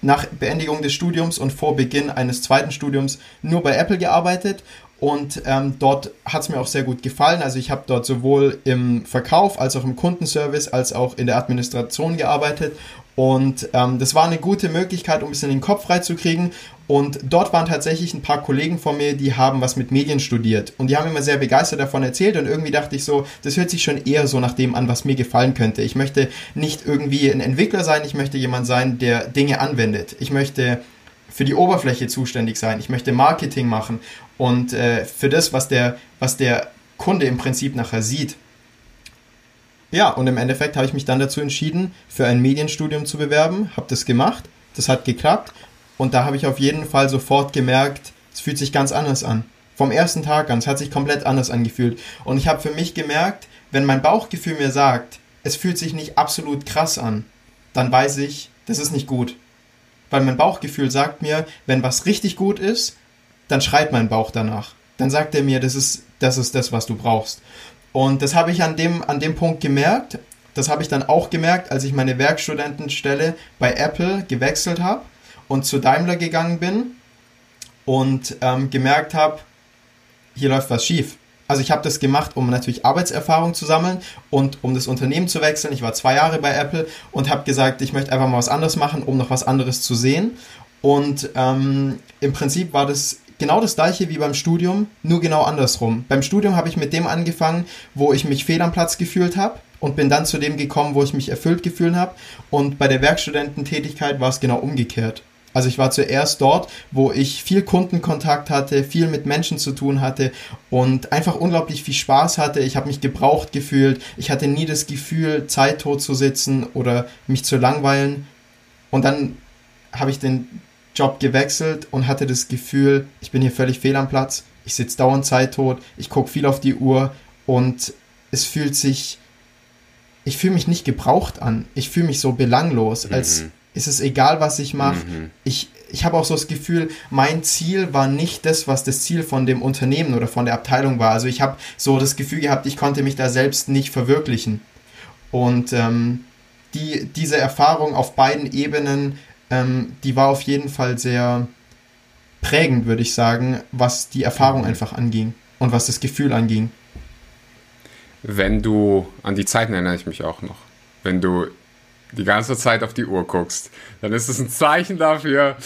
nach Beendigung des Studiums und vor Beginn eines zweiten Studiums nur bei Apple gearbeitet und ähm, dort hat es mir auch sehr gut gefallen. Also ich habe dort sowohl im Verkauf als auch im Kundenservice als auch in der Administration gearbeitet. Und ähm, das war eine gute Möglichkeit, um ein bisschen den Kopf freizukriegen. Und dort waren tatsächlich ein paar Kollegen von mir, die haben was mit Medien studiert. Und die haben immer sehr begeistert davon erzählt. Und irgendwie dachte ich so, das hört sich schon eher so nach dem an, was mir gefallen könnte. Ich möchte nicht irgendwie ein Entwickler sein, ich möchte jemand sein, der Dinge anwendet. Ich möchte für die Oberfläche zuständig sein. Ich möchte Marketing machen und äh, für das, was der, was der Kunde im Prinzip nachher sieht. Ja, und im Endeffekt habe ich mich dann dazu entschieden, für ein Medienstudium zu bewerben, habe das gemacht, das hat geklappt und da habe ich auf jeden Fall sofort gemerkt, es fühlt sich ganz anders an. Vom ersten Tag an, es hat sich komplett anders angefühlt. Und ich habe für mich gemerkt, wenn mein Bauchgefühl mir sagt, es fühlt sich nicht absolut krass an, dann weiß ich, das ist nicht gut. Weil mein Bauchgefühl sagt mir, wenn was richtig gut ist, dann schreit mein Bauch danach. Dann sagt er mir, das ist das, ist das was du brauchst. Und das habe ich an dem, an dem Punkt gemerkt. Das habe ich dann auch gemerkt, als ich meine Werkstudentenstelle bei Apple gewechselt habe und zu Daimler gegangen bin und ähm, gemerkt habe, hier läuft was schief. Also ich habe das gemacht, um natürlich Arbeitserfahrung zu sammeln und um das Unternehmen zu wechseln. Ich war zwei Jahre bei Apple und habe gesagt, ich möchte einfach mal was anderes machen, um noch was anderes zu sehen. Und ähm, im Prinzip war das genau das gleiche wie beim Studium, nur genau andersrum. Beim Studium habe ich mit dem angefangen, wo ich mich fehl am Platz gefühlt habe und bin dann zu dem gekommen, wo ich mich erfüllt gefühlt habe. Und bei der Werkstudententätigkeit war es genau umgekehrt. Also ich war zuerst dort, wo ich viel Kundenkontakt hatte, viel mit Menschen zu tun hatte und einfach unglaublich viel Spaß hatte. Ich habe mich gebraucht gefühlt. Ich hatte nie das Gefühl, Zeit tot zu sitzen oder mich zu langweilen. Und dann habe ich den Job gewechselt und hatte das Gefühl, ich bin hier völlig fehl am Platz. Ich sitze dauernd Zeit tot. Ich gucke viel auf die Uhr und es fühlt sich ich fühle mich nicht gebraucht an. Ich fühle mich so belanglos, als mhm ist es egal, was ich mache. Mhm. Ich, ich habe auch so das Gefühl, mein Ziel war nicht das, was das Ziel von dem Unternehmen oder von der Abteilung war. Also ich habe so das Gefühl gehabt, ich konnte mich da selbst nicht verwirklichen. Und ähm, die, diese Erfahrung auf beiden Ebenen, ähm, die war auf jeden Fall sehr prägend, würde ich sagen, was die Erfahrung mhm. einfach anging und was das Gefühl anging. Wenn du, an die Zeiten erinnere ich mich auch noch, wenn du die ganze Zeit auf die Uhr guckst, dann ist es ein Zeichen dafür,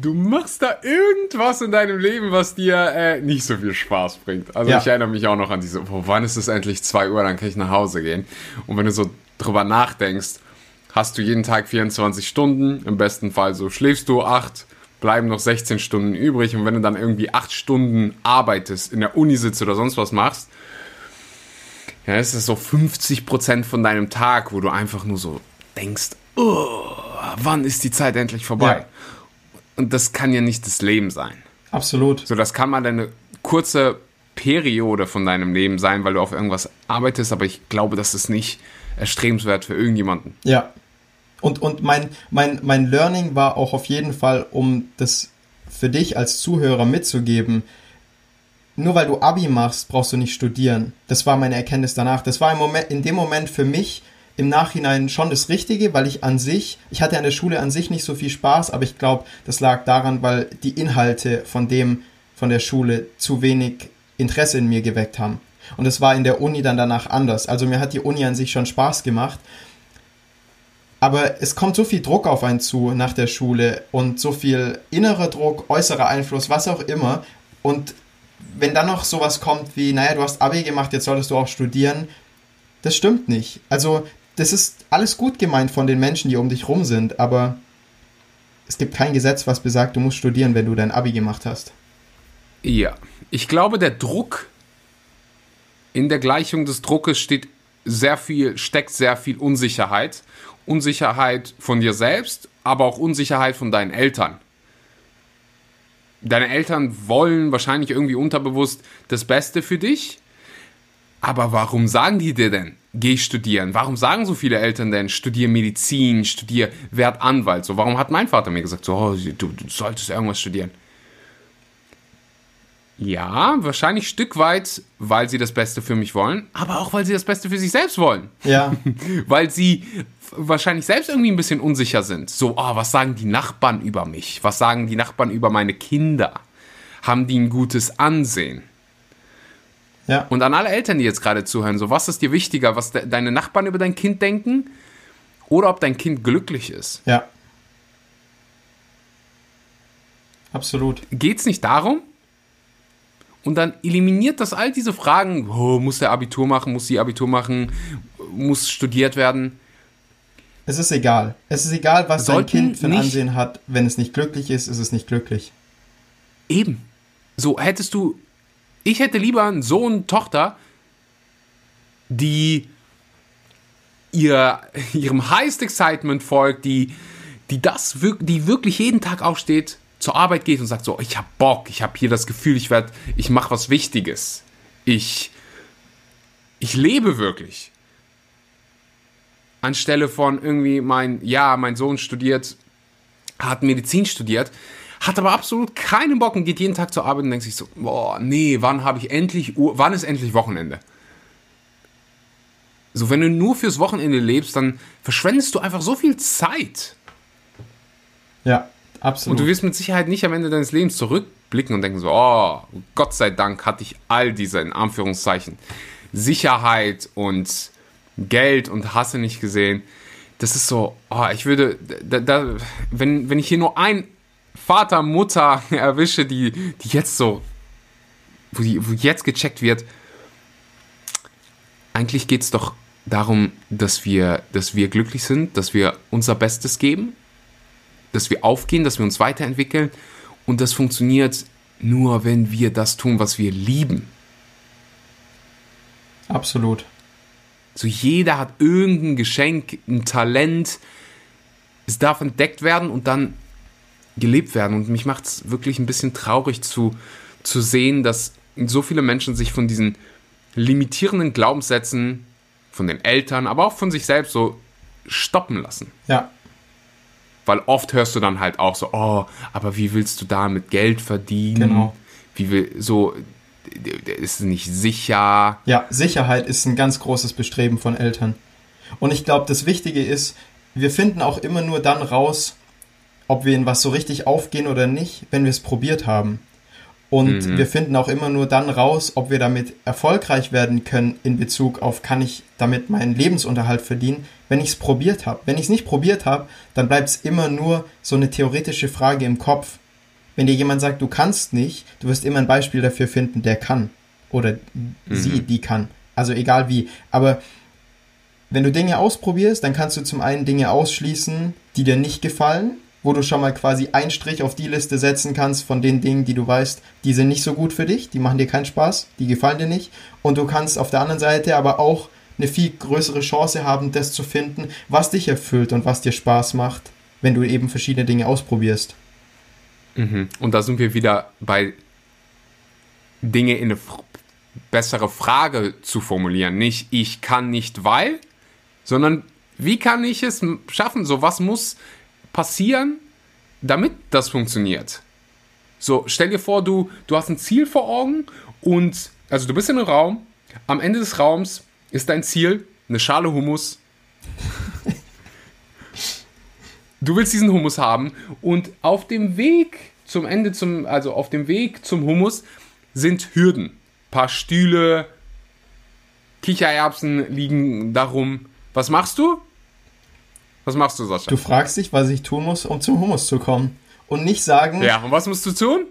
du machst da irgendwas in deinem Leben, was dir äh, nicht so viel Spaß bringt. Also ja. ich erinnere mich auch noch an diese, oh, wann ist es endlich 2 Uhr, dann kann ich nach Hause gehen. Und wenn du so drüber nachdenkst, hast du jeden Tag 24 Stunden, im besten Fall so schläfst du 8, bleiben noch 16 Stunden übrig und wenn du dann irgendwie 8 Stunden arbeitest, in der Uni sitzt oder sonst was machst, ja, ist es so 50% von deinem Tag, wo du einfach nur so denkst, oh, wann ist die Zeit endlich vorbei? Ja. Und das kann ja nicht das Leben sein. Absolut. So, das kann mal eine kurze Periode von deinem Leben sein, weil du auf irgendwas arbeitest, aber ich glaube, das ist nicht erstrebenswert für irgendjemanden. Ja. Und, und mein, mein, mein Learning war auch auf jeden Fall, um das für dich als Zuhörer mitzugeben, nur weil du Abi machst, brauchst du nicht studieren. Das war meine Erkenntnis danach. Das war im Moment, in dem Moment für mich im Nachhinein schon das Richtige, weil ich an sich, ich hatte an der Schule an sich nicht so viel Spaß, aber ich glaube, das lag daran, weil die Inhalte von dem, von der Schule zu wenig Interesse in mir geweckt haben. Und es war in der Uni dann danach anders. Also mir hat die Uni an sich schon Spaß gemacht. Aber es kommt so viel Druck auf einen zu nach der Schule und so viel innerer Druck, äußerer Einfluss, was auch immer. Und wenn dann noch sowas kommt wie, naja, du hast Abi gemacht, jetzt solltest du auch studieren, das stimmt nicht. Also das ist alles gut gemeint von den Menschen, die um dich rum sind, aber es gibt kein Gesetz, was besagt, du musst studieren, wenn du dein Abi gemacht hast. Ja, ich glaube, der Druck in der Gleichung des Druckes steht sehr viel, steckt sehr viel Unsicherheit. Unsicherheit von dir selbst, aber auch Unsicherheit von deinen Eltern. Deine Eltern wollen wahrscheinlich irgendwie unterbewusst das Beste für dich, aber warum sagen die dir denn, geh studieren? Warum sagen so viele Eltern denn, studier Medizin, studier, werd Anwalt? So, warum hat mein Vater mir gesagt, so, oh, du, du solltest irgendwas studieren? Ja, wahrscheinlich Stück weit, weil sie das Beste für mich wollen, aber auch weil sie das Beste für sich selbst wollen. Ja. [LAUGHS] weil sie wahrscheinlich selbst irgendwie ein bisschen unsicher sind. So, oh, was sagen die Nachbarn über mich? Was sagen die Nachbarn über meine Kinder? Haben die ein gutes Ansehen? Ja. Und an alle Eltern, die jetzt gerade zuhören, so was ist dir wichtiger, was de deine Nachbarn über dein Kind denken oder ob dein Kind glücklich ist? Ja. Absolut. Geht es nicht darum? Und dann eliminiert das all diese Fragen, oh, muss der Abitur machen, muss sie Abitur machen, muss studiert werden. Es ist egal. Es ist egal, was dein Sollten Kind für ein Ansehen hat. Wenn es nicht glücklich ist, ist es nicht glücklich. Eben. So hättest du. Ich hätte lieber einen Sohn, Tochter, die ihr, [LAUGHS] ihrem Highest Excitement folgt, die, die das die wirklich jeden Tag aufsteht, zur Arbeit geht und sagt so, ich hab Bock, ich habe hier das Gefühl, ich werde, ich mache was Wichtiges. Ich, ich lebe wirklich. Anstelle von irgendwie mein, ja, mein Sohn studiert, hat Medizin studiert, hat aber absolut keinen Bock und geht jeden Tag zur Arbeit und denkt sich so, boah, nee, wann habe ich endlich, wann ist endlich Wochenende? So, wenn du nur fürs Wochenende lebst, dann verschwendest du einfach so viel Zeit. Ja, Und absolut. du wirst mit Sicherheit nicht am Ende deines Lebens zurückblicken und denken so, oh, Gott sei Dank hatte ich all diese, in Anführungszeichen, Sicherheit und Geld und Hasse nicht gesehen. Das ist so, oh, ich würde, da, da, wenn, wenn ich hier nur ein Vater, Mutter [LAUGHS] erwische, die, die jetzt so, wo, die, wo jetzt gecheckt wird, eigentlich geht es doch darum, dass wir, dass wir glücklich sind, dass wir unser Bestes geben dass wir aufgehen, dass wir uns weiterentwickeln. Und das funktioniert nur, wenn wir das tun, was wir lieben. absolut. So jeder hat irgendein Geschenk, ein Talent. Es darf entdeckt werden und dann gelebt werden. Und mich macht es wirklich ein bisschen traurig zu, zu sehen, dass so viele Menschen sich von diesen limitierenden Glaubenssätzen von den Eltern, aber auch von sich selbst so stoppen lassen. Ja, Weil oft hörst du dann halt auch so, oh, aber wie willst du damit Geld verdienen? Genau. Wie will, so, ist es nicht sicher? ja, Sicherheit ist ein ganz großes Bestreben von Eltern. Und ich glaube, das Wichtige ist, wir finden auch immer nur dann raus, ob wir in was so richtig aufgehen oder nicht, wenn wir es probiert haben. Und wir finden auch immer nur dann raus, ob wir damit erfolgreich werden können in Bezug auf, kann ich damit meinen Lebensunterhalt verdienen, wenn ich es probiert habe. Wenn ich es nicht probiert habe, dann bleibt es immer nur so eine theoretische Frage im Kopf. Wenn dir jemand sagt, du kannst nicht, du wirst immer ein Beispiel dafür finden, der kann. Oder sie, die kann. Also egal wie. Aber wenn du Dinge ausprobierst, dann kannst du zum einen Dinge ausschließen, die dir nicht gefallen, wo du schon mal quasi einen Strich auf die Liste setzen kannst von den Dingen, die du weißt, die sind nicht so gut für dich, die machen dir keinen Spaß, die gefallen dir nicht. Und du kannst auf der anderen Seite aber auch eine viel größere Chance haben, das zu finden, was dich erfüllt und was dir Spaß macht, wenn du eben verschiedene Dinge ausprobierst. Und da sind wir wieder bei Dinge in eine bessere Frage zu formulieren. Nicht ich kann nicht weil, sondern wie kann ich es schaffen? So was muss passieren, damit das funktioniert. So, stell dir vor, du, du hast ein Ziel vor Augen und, also du bist in einem Raum, am Ende des Raums ist dein Ziel eine Schale Hummus. Du willst diesen Hummus haben und auf dem Weg zum Ende, zum, also auf dem Weg zum Hummus sind Hürden. paar Stühle, Kichererbsen liegen darum. Was machst du? Was machst du, Sascha? Du fragst dich, was ich tun muss, um zum Hummus zu kommen. Und nicht sagen, Ja, und was musst du tun?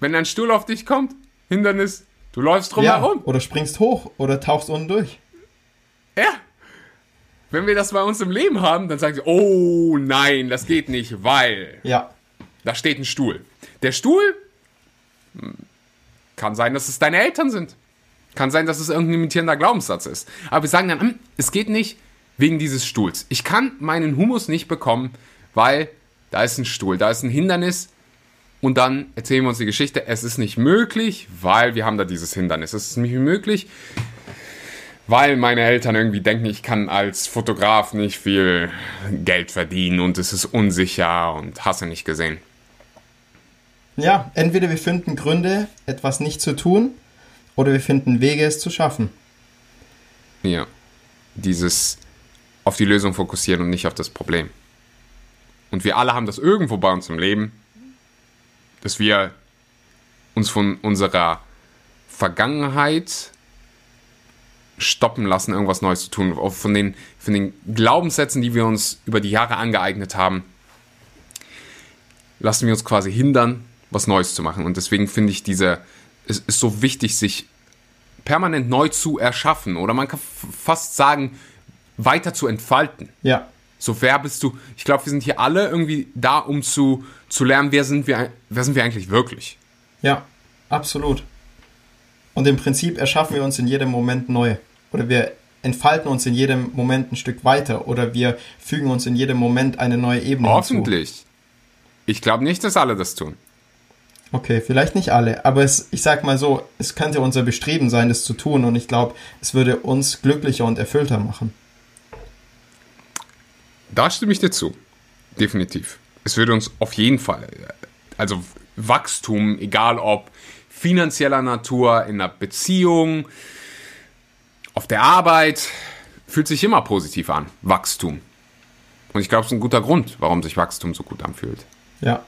Wenn ein Stuhl auf dich kommt, Hindernis, du läufst drum ja, herum. oder springst hoch oder tauchst unten durch. Ja. Wenn wir das bei uns im Leben haben, dann sagen sie, oh nein, das geht nicht, weil Ja, da steht ein Stuhl. Der Stuhl hm, kann sein, dass es deine Eltern sind. Kann sein, dass es irgendein limitierender Glaubenssatz ist. Aber wir sagen dann, hm, es geht nicht wegen dieses Stuhls. Ich kann meinen Humus nicht bekommen, weil da ist ein Stuhl, da ist ein Hindernis. Und dann erzählen wir uns die Geschichte, es ist nicht möglich, weil wir haben da dieses Hindernis. Es ist nicht möglich, weil meine Eltern irgendwie denken, ich kann als Fotograf nicht viel Geld verdienen und es ist unsicher und hasse nicht gesehen. ja, entweder wir finden Gründe, etwas nicht zu tun, oder wir finden Wege, es zu schaffen. Ja. Dieses auf die Lösung fokussieren und nicht auf das Problem. Und wir alle haben das irgendwo bei uns im Leben, dass wir uns von unserer Vergangenheit stoppen lassen, irgendwas Neues zu tun. Auch von den, von den Glaubenssätzen, die wir uns über die Jahre angeeignet haben, lassen wir uns quasi hindern, was Neues zu machen. Und deswegen finde ich diese, es ist so wichtig, sich permanent neu zu erschaffen oder man kann fast sagen, weiter zu entfalten. Ja, So, wer bist du? Ich glaube, wir sind hier alle irgendwie da, um zu, zu lernen, wer sind, wir, wer sind wir eigentlich wirklich. Ja, absolut. Und im Prinzip erschaffen wir uns in jedem Moment neu. Oder wir entfalten uns in jedem Moment ein Stück weiter. Oder wir fügen uns in jedem Moment eine neue Ebene Hoffentlich. Hinzu. Ich glaube nicht, dass alle das tun. Okay, vielleicht nicht alle, aber es, ich sag mal so, es könnte unser Bestreben sein, das zu tun und ich glaube, es würde uns glücklicher und erfüllter machen. Da stimme ich dir zu. Definitiv. Es würde uns auf jeden Fall, also Wachstum, egal ob finanzieller Natur, in einer Beziehung, auf der Arbeit, fühlt sich immer positiv an. Wachstum. Und ich glaube, es ist ein guter Grund, warum sich Wachstum so gut anfühlt. Ja.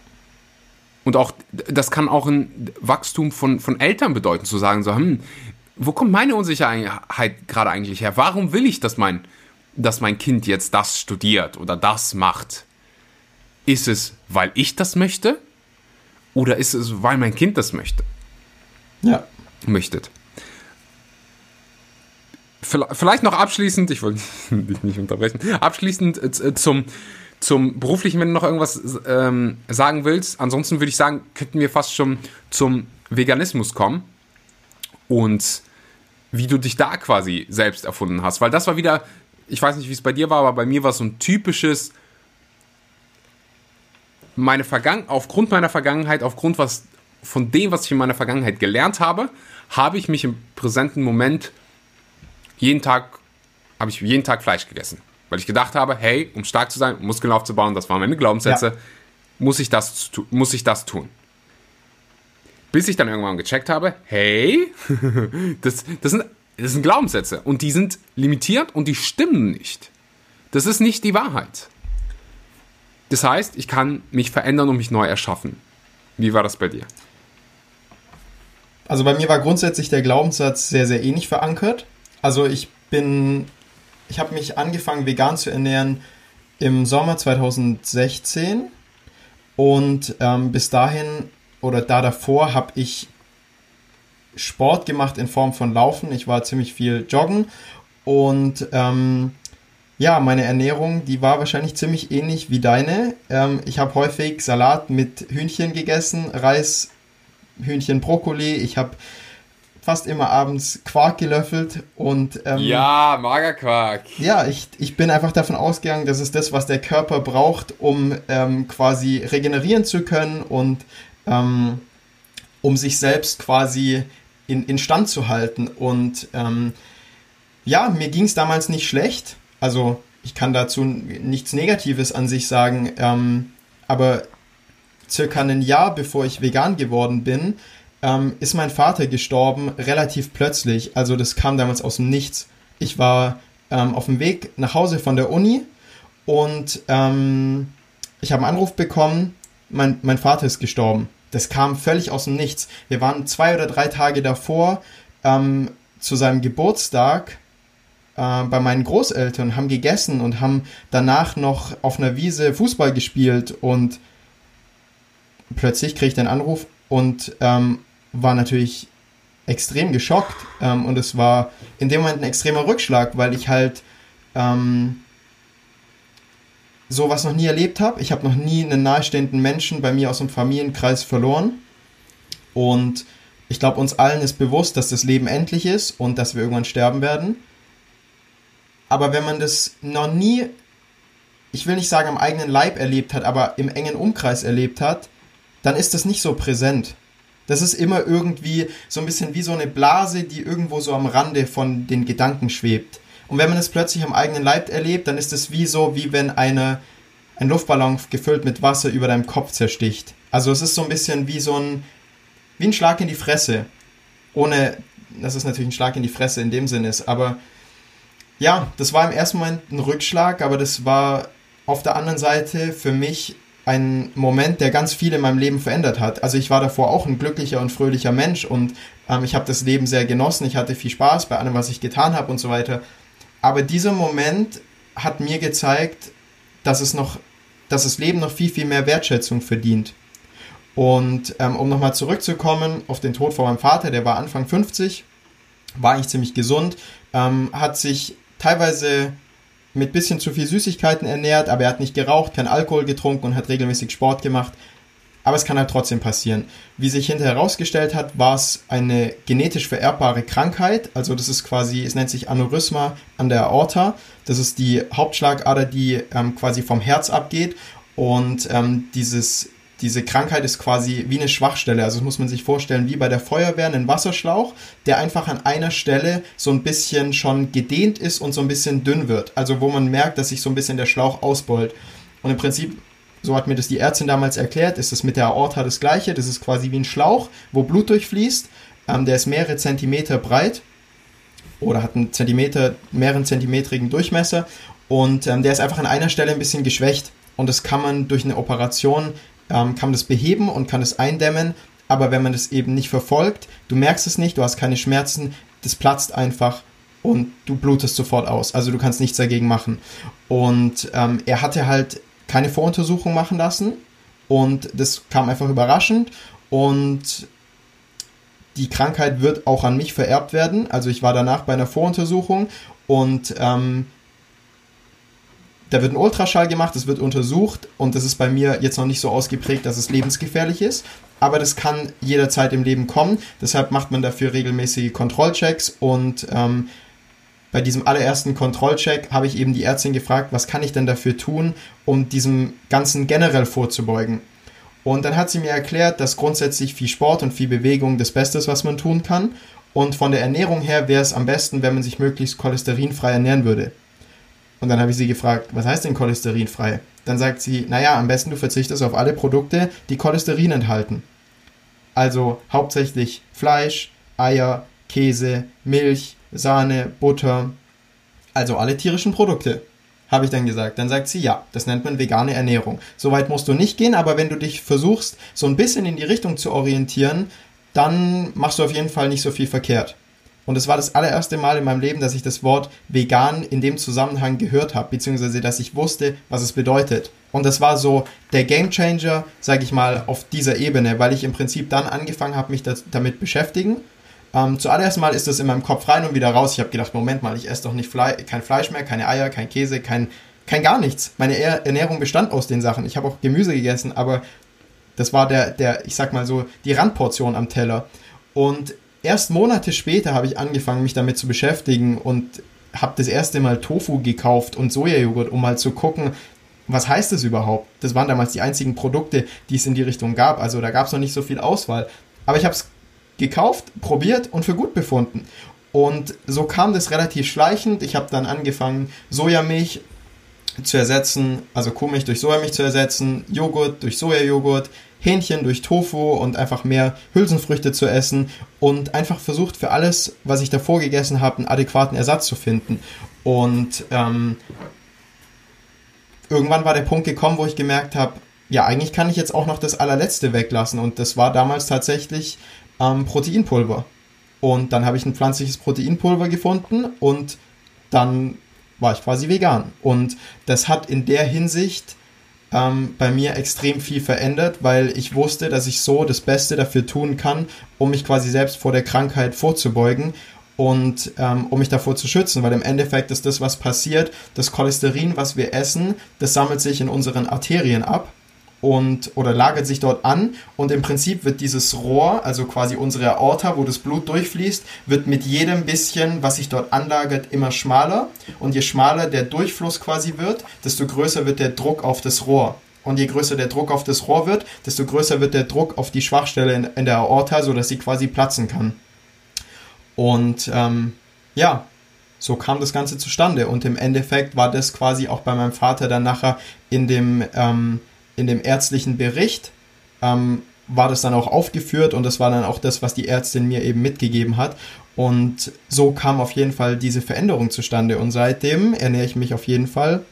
Und auch, das kann auch ein Wachstum von, von Eltern bedeuten, zu sagen, so, hm, wo kommt meine Unsicherheit gerade eigentlich her? Warum will ich, dass mein, dass mein Kind jetzt das studiert oder das macht? Ist es, weil ich das möchte? Oder ist es, weil mein Kind das möchte? Ja. Möchtet. Vielleicht noch abschließend, ich wollte [LAUGHS] dich nicht unterbrechen, abschließend äh, zum, zum beruflichen, wenn du noch irgendwas ähm, sagen willst. Ansonsten würde ich sagen, könnten wir fast schon zum Veganismus kommen und wie du dich da quasi selbst erfunden hast. Weil das war wieder, ich weiß nicht, wie es bei dir war, aber bei mir war es so ein typisches, meine Vergangen aufgrund meiner Vergangenheit, aufgrund was, von dem, was ich in meiner Vergangenheit gelernt habe, habe ich mich im präsenten Moment jeden Tag, habe ich jeden Tag Fleisch gegessen. Weil ich gedacht habe, hey, um stark zu sein, Muskeln aufzubauen, das waren meine Glaubenssätze, ja. muss, ich das, muss ich das tun. Bis ich dann irgendwann gecheckt habe, hey, [LAUGHS] das, das, sind, das sind Glaubenssätze und die sind limitiert und die stimmen nicht. Das ist nicht die Wahrheit. Das heißt, ich kann mich verändern und mich neu erschaffen. Wie war das bei dir? Also bei mir war grundsätzlich der Glaubenssatz sehr, sehr ähnlich verankert. Also ich bin ich habe mich angefangen, vegan zu ernähren im Sommer 2016 und ähm, bis dahin oder da davor habe ich Sport gemacht in Form von Laufen. Ich war ziemlich viel joggen und ähm, ja, meine Ernährung, die war wahrscheinlich ziemlich ähnlich wie deine. Ähm, ich habe häufig Salat mit Hühnchen gegessen, Reis, Hühnchen, Brokkoli. Ich habe fast immer abends Quark gelöffelt und ähm, ja, Magerquark. Ja, ich, ich bin einfach davon ausgegangen, das ist das, was der Körper braucht, um ähm, quasi regenerieren zu können und ähm, um sich selbst quasi in, in Stand zu halten. Und ähm, ja, mir ging es damals nicht schlecht. Also ich kann dazu nichts Negatives an sich sagen, ähm, aber circa ein Jahr bevor ich vegan geworden bin, ähm, ist mein Vater gestorben, relativ plötzlich. Also das kam damals aus dem Nichts. Ich war ähm, auf dem Weg nach Hause von der Uni und ähm, ich habe einen Anruf bekommen, mein, mein Vater ist gestorben. Das kam völlig aus dem Nichts. Wir waren zwei oder drei Tage davor ähm, zu seinem Geburtstag äh, bei meinen Großeltern, haben gegessen und haben danach noch auf einer Wiese Fußball gespielt und plötzlich kriege ich den Anruf und ähm, war natürlich extrem geschockt ähm, und es war in dem Moment ein extremer Rückschlag, weil ich halt ähm, sowas noch nie erlebt habe. Ich habe noch nie einen nahestehenden Menschen bei mir aus dem Familienkreis verloren und ich glaube, uns allen ist bewusst, dass das Leben endlich ist und dass wir irgendwann sterben werden. Aber wenn man das noch nie, ich will nicht sagen am eigenen Leib erlebt hat, aber im engen Umkreis erlebt hat, dann ist das nicht so präsent. Das ist immer irgendwie so ein bisschen wie so eine Blase, die irgendwo so am Rande von den Gedanken schwebt. Und wenn man es plötzlich am eigenen Leib erlebt, dann ist es wie so, wie wenn eine, ein Luftballon gefüllt mit Wasser über deinem Kopf zersticht. Also es ist so ein bisschen wie so ein, wie ein Schlag in die Fresse. Ohne, dass es natürlich ein Schlag in die Fresse in dem Sinn ist. Aber ja, das war im ersten Moment ein Rückschlag, aber das war auf der anderen Seite für mich ein Moment, der ganz viel in meinem Leben verändert hat. Also ich war davor auch ein glücklicher und fröhlicher Mensch und ähm, ich habe das Leben sehr genossen, ich hatte viel Spaß bei allem, was ich getan habe und so weiter. Aber dieser Moment hat mir gezeigt, dass es noch, dass das Leben noch viel, viel mehr Wertschätzung verdient. Und ähm, um nochmal zurückzukommen auf den Tod von meinem Vater, der war Anfang 50, war eigentlich ziemlich gesund, ähm, hat sich teilweise mit bisschen zu viel Süßigkeiten ernährt, aber er hat nicht geraucht, kein Alkohol getrunken und hat regelmäßig Sport gemacht. Aber es kann halt trotzdem passieren. Wie sich hinterher herausgestellt hat, war es eine genetisch vererbbare Krankheit. Also das ist quasi, es nennt sich Aneurysma an der Aorta. Das ist die Hauptschlagader, die ähm, quasi vom Herz abgeht. Und ähm, dieses, diese Krankheit ist quasi wie eine Schwachstelle. Also das muss man sich vorstellen, wie bei der Feuerwehr ein Wasserschlauch, der einfach an einer Stelle so ein bisschen schon gedehnt ist und so ein bisschen dünn wird. Also wo man merkt, dass sich so ein bisschen der Schlauch ausbeult. Und im Prinzip so hat mir das die Ärztin damals erklärt, ist es mit der Aorta das gleiche. Das ist quasi wie ein Schlauch, wo Blut durchfließt. Ähm, der ist mehrere Zentimeter breit oder hat einen Zentimeter, mehreren zentimetrigen Durchmesser und ähm, der ist einfach an einer Stelle ein bisschen geschwächt und das kann man durch eine Operation ähm, kann das beheben und kann es eindämmen, aber wenn man das eben nicht verfolgt, du merkst es nicht, du hast keine Schmerzen, das platzt einfach und du blutest sofort aus. Also du kannst nichts dagegen machen. Und ähm, er hatte halt keine Voruntersuchung machen lassen und das kam einfach überraschend und die Krankheit wird auch an mich vererbt werden. Also ich war danach bei einer Voruntersuchung und ähm, da wird ein Ultraschall gemacht, es wird untersucht und das ist bei mir jetzt noch nicht so ausgeprägt, dass es lebensgefährlich ist. Aber das kann jederzeit im Leben kommen. Deshalb macht man dafür regelmäßige Kontrollchecks und ähm, bei diesem allerersten Kontrollcheck habe ich eben die Ärztin gefragt, was kann ich denn dafür tun, um diesem Ganzen generell vorzubeugen. Und dann hat sie mir erklärt, dass grundsätzlich viel Sport und viel Bewegung das Beste ist, was man tun kann. Und von der Ernährung her wäre es am besten, wenn man sich möglichst cholesterinfrei ernähren würde. Und dann habe ich sie gefragt, was heißt denn cholesterinfrei? Dann sagt sie, naja, am besten du verzichtest auf alle Produkte, die Cholesterin enthalten. Also hauptsächlich Fleisch, Eier, Käse, Milch, Sahne, Butter, also alle tierischen Produkte, habe ich dann gesagt. Dann sagt sie, ja, das nennt man vegane Ernährung. Soweit musst du nicht gehen, aber wenn du dich versuchst, so ein bisschen in die Richtung zu orientieren, dann machst du auf jeden Fall nicht so viel verkehrt. Und es war das allererste Mal in meinem Leben, dass ich das Wort vegan in dem Zusammenhang gehört habe, beziehungsweise dass ich wusste, was es bedeutet. Und das war so der Gamechanger, sage ich mal, auf dieser Ebene, weil ich im Prinzip dann angefangen habe, mich das, damit beschäftigen ähm, zuallererst mal ist das in meinem Kopf rein und wieder raus. Ich habe gedacht, Moment mal, ich esse doch nicht Fle kein Fleisch mehr, keine Eier, kein Käse, kein, kein gar nichts. Meine Ernährung bestand aus den Sachen. Ich habe auch Gemüse gegessen, aber das war der, der, ich sag mal so, die Randportion am Teller. Und erst Monate später habe ich angefangen, mich damit zu beschäftigen und habe das erste Mal Tofu gekauft und Sojajoghurt, um mal zu gucken, was heißt das überhaupt? Das waren damals die einzigen Produkte, die es in die Richtung gab. Also da gab es noch nicht so viel Auswahl. Aber ich habe es gekauft, probiert und für gut befunden. Und so kam das relativ schleichend. Ich habe dann angefangen, Sojamilch zu ersetzen, also Kuhmilch durch Sojamilch zu ersetzen, Joghurt durch Sojajoghurt, Hähnchen durch Tofu und einfach mehr Hülsenfrüchte zu essen und einfach versucht für alles, was ich davor gegessen habe, einen adäquaten Ersatz zu finden. Und ähm, irgendwann war der Punkt gekommen, wo ich gemerkt habe, ja, eigentlich kann ich jetzt auch noch das allerletzte weglassen. Und das war damals tatsächlich ähm, Proteinpulver. Und dann habe ich ein pflanzliches Proteinpulver gefunden und dann war ich quasi vegan. Und das hat in der Hinsicht ähm, bei mir extrem viel verändert, weil ich wusste, dass ich so das Beste dafür tun kann, um mich quasi selbst vor der Krankheit vorzubeugen und ähm, um mich davor zu schützen, weil im Endeffekt ist das, was passiert, das Cholesterin, was wir essen, das sammelt sich in unseren Arterien ab und oder lagert sich dort an und im Prinzip wird dieses Rohr, also quasi unsere Aorta, wo das Blut durchfließt, wird mit jedem bisschen, was sich dort anlagert, immer schmaler und je schmaler der Durchfluss quasi wird, desto größer wird der Druck auf das Rohr. Und je größer der Druck auf das Rohr wird, desto größer wird der Druck auf die Schwachstelle in, in der Aorta, sodass sie quasi platzen kann. Und ähm, ja, so kam das Ganze zustande. Und im Endeffekt war das quasi auch bei meinem Vater dann nachher in dem ähm, in dem ärztlichen Bericht ähm, war das dann auch aufgeführt und das war dann auch das, was die Ärztin mir eben mitgegeben hat. Und so kam auf jeden Fall diese Veränderung zustande. Und seitdem ernähre ich mich auf jeden Fall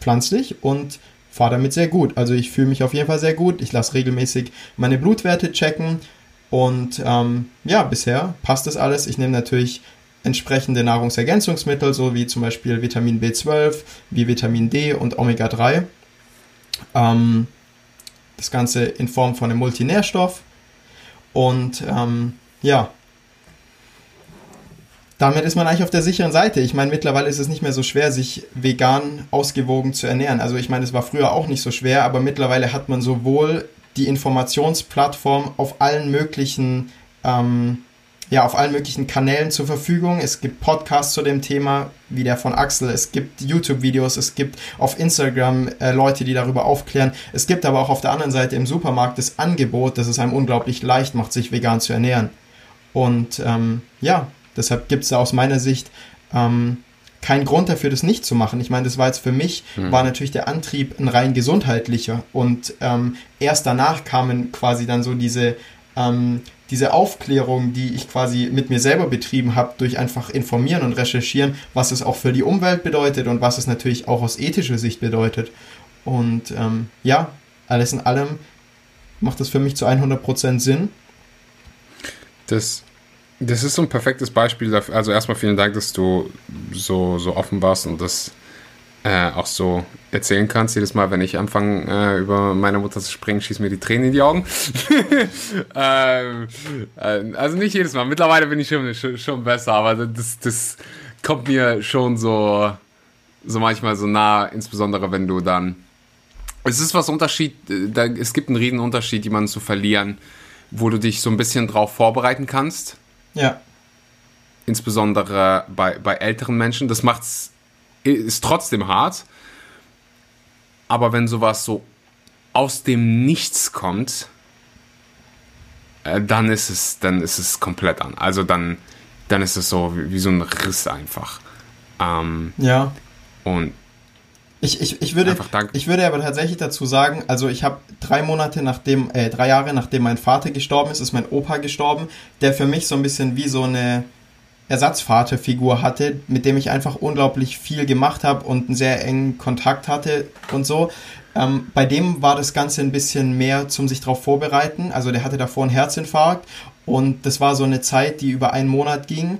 pflanzlich und fahre damit sehr gut. Also ich fühle mich auf jeden Fall sehr gut. Ich lasse regelmäßig meine Blutwerte checken. Und ähm, ja, bisher passt das alles. Ich nehme natürlich entsprechende Nahrungsergänzungsmittel, so wie zum Beispiel Vitamin B12, wie Vitamin D und Omega 3. Ähm, das Ganze in Form von einem Multinährstoff. Und ähm, ja, damit ist man eigentlich auf der sicheren Seite. Ich meine, mittlerweile ist es nicht mehr so schwer, sich vegan ausgewogen zu ernähren. Also ich meine, es war früher auch nicht so schwer, aber mittlerweile hat man sowohl die Informationsplattform auf allen möglichen ähm, ja, auf allen möglichen Kanälen zur Verfügung. Es gibt Podcasts zu dem Thema, wie der von Axel. Es gibt YouTube-Videos. Es gibt auf Instagram äh, Leute, die darüber aufklären. Es gibt aber auch auf der anderen Seite im Supermarkt das Angebot, das es einem unglaublich leicht macht, sich vegan zu ernähren. Und ähm, ja, deshalb gibt es da aus meiner Sicht ähm, keinen Grund dafür, das nicht zu machen. Ich meine, das war jetzt für mich, mhm. war natürlich der Antrieb ein rein gesundheitlicher. Und ähm, erst danach kamen quasi dann so diese ähm, diese Aufklärung, die ich quasi mit mir selber betrieben habe, durch einfach informieren und recherchieren, was es auch für die Umwelt bedeutet und was es natürlich auch aus ethischer Sicht bedeutet. Und ähm, ja, alles in allem macht das für mich zu 100% Sinn. Das, das ist so ein perfektes Beispiel dafür. Also erstmal vielen Dank, dass du so, so offen warst und das äh, auch so erzählen kannst. Jedes Mal, wenn ich anfange, äh, über meine Mutter zu springen, schießt mir die Tränen in die Augen. [LAUGHS] ähm, äh, also nicht jedes Mal. Mittlerweile bin ich schon, schon, schon besser, aber das, das kommt mir schon so, so manchmal so nah, insbesondere wenn du dann. Es ist was Unterschied, da, es gibt einen riesen Unterschied, jemanden zu verlieren, wo du dich so ein bisschen drauf vorbereiten kannst. Ja. Insbesondere bei, bei älteren Menschen. Das macht's ist trotzdem hart. Aber wenn sowas so aus dem Nichts kommt, äh, dann ist es, dann ist es komplett an. Also dann, dann ist es so wie, wie so ein Riss einfach. Ähm, ja. Und ich, ich, ich, würde, ich würde aber tatsächlich dazu sagen, also ich habe drei Monate nachdem, äh, drei Jahre nachdem mein Vater gestorben ist, ist mein Opa gestorben, der für mich so ein bisschen wie so eine, Ersatzvaterfigur hatte, mit dem ich einfach unglaublich viel gemacht habe und einen sehr engen Kontakt hatte und so. Ähm, bei dem war das Ganze ein bisschen mehr zum sich darauf vorbereiten. Also der hatte davor einen Herzinfarkt und das war so eine Zeit, die über einen Monat ging.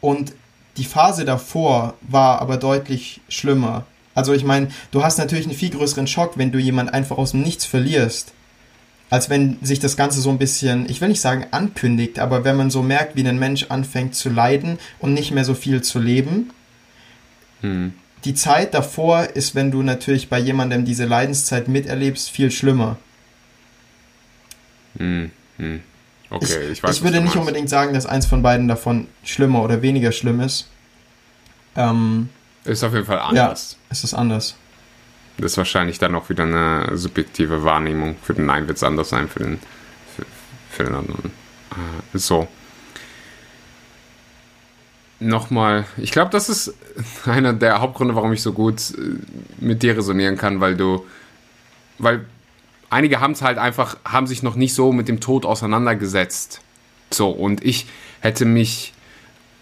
Und die Phase davor war aber deutlich schlimmer. Also ich meine, du hast natürlich einen viel größeren Schock, wenn du jemanden einfach aus dem Nichts verlierst als wenn sich das Ganze so ein bisschen, ich will nicht sagen ankündigt, aber wenn man so merkt, wie ein Mensch anfängt zu leiden und nicht mehr so viel zu leben. Hm. Die Zeit davor ist, wenn du natürlich bei jemandem diese Leidenszeit miterlebst, viel schlimmer. Hm. Hm. Okay, ich, ich, weiß, ich würde nicht unbedingt sagen, dass eins von beiden davon schlimmer oder weniger schlimm ist. Ähm, ist auf jeden Fall anders. Ja, es ist anders. Das ist wahrscheinlich dann auch wieder eine subjektive Wahrnehmung. Für den einen wird es anders sein, für den, für, für den anderen. Äh, so. Nochmal, ich glaube, das ist [LAUGHS] einer der Hauptgründe, warum ich so gut äh, mit dir resonieren kann, weil du, weil einige haben es halt einfach, haben sich noch nicht so mit dem Tod auseinandergesetzt. So, und ich hätte mich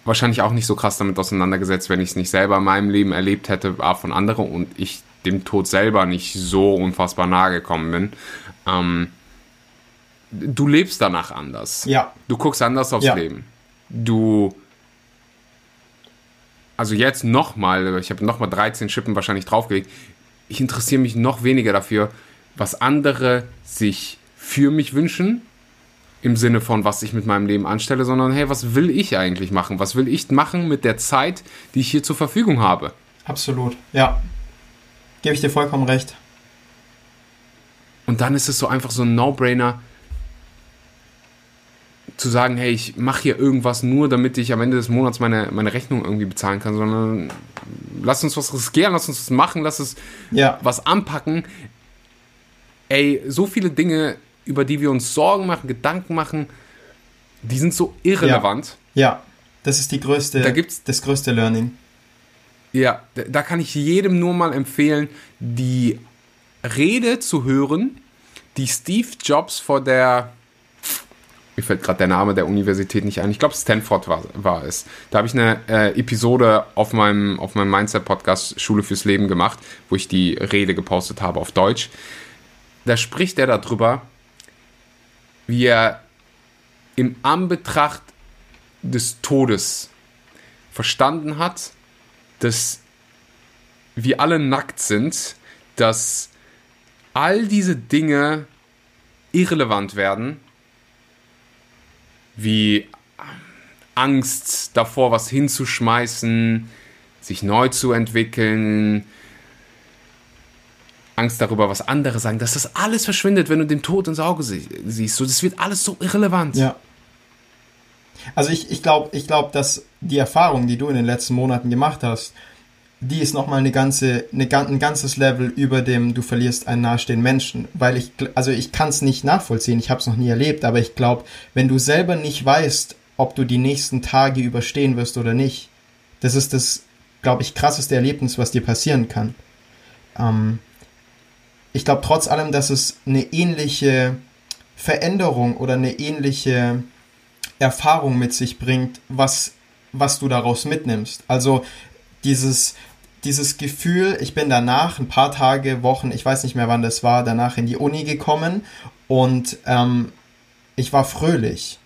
wahrscheinlich auch nicht so krass damit auseinandergesetzt, wenn ich es nicht selber in meinem Leben erlebt hätte, aber von anderen und ich dem Tod selber nicht so unfassbar nahe gekommen bin. Ähm, du lebst danach anders. Ja. Du guckst anders aufs ja. Leben. Du. Also jetzt nochmal, ich habe nochmal 13 Schippen wahrscheinlich draufgelegt. Ich interessiere mich noch weniger dafür, was andere sich für mich wünschen, im Sinne von, was ich mit meinem Leben anstelle, sondern hey, was will ich eigentlich machen? Was will ich machen mit der Zeit, die ich hier zur Verfügung habe? Absolut, ja. Gebe ich dir vollkommen recht. Und dann ist es so einfach so ein No-Brainer zu sagen, hey, ich mache hier irgendwas nur, damit ich am Ende des Monats meine, meine Rechnung irgendwie bezahlen kann, sondern lass uns was riskieren, lass uns was machen, lass uns ja. was anpacken. Ey, so viele Dinge, über die wir uns Sorgen machen, Gedanken machen, die sind so irrelevant. Ja, ja. das ist die größte, da gibt's, das größte Learning. Ja, da kann ich jedem nur mal empfehlen, die Rede zu hören, die Steve Jobs vor der, mir fällt gerade der Name der Universität nicht ein, ich glaube Stanford war, war es. Da habe ich eine äh, Episode auf meinem, auf meinem Mindset-Podcast Schule fürs Leben gemacht, wo ich die Rede gepostet habe auf Deutsch. Da spricht er darüber, wie er im Anbetracht des Todes verstanden hat, dass wir alle nackt sind, dass all diese Dinge irrelevant werden, wie Angst davor, was hinzuschmeißen, sich neu zu entwickeln, Angst darüber, was andere sagen, dass das alles verschwindet, wenn du dem Tod ins Auge siehst. So, das wird alles so irrelevant. Ja. Also ich, ich glaube, ich glaub, dass die Erfahrung, die du in den letzten Monaten gemacht hast, die ist nochmal eine ganze, eine, ein ganzes Level über dem, du verlierst einen nahestehenden Menschen. Weil ich, also ich kann es nicht nachvollziehen, ich habe es noch nie erlebt, aber ich glaube, wenn du selber nicht weißt, ob du die nächsten Tage überstehen wirst oder nicht, das ist das, glaube ich, krasseste Erlebnis, was dir passieren kann. Ähm, ich glaube trotz allem, dass es eine ähnliche Veränderung oder eine ähnliche Erfahrung mit sich bringt, was, was du daraus mitnimmst. Also dieses, dieses Gefühl, ich bin danach ein paar Tage, Wochen, ich weiß nicht mehr wann das war, danach in die Uni gekommen und ähm, ich war fröhlich.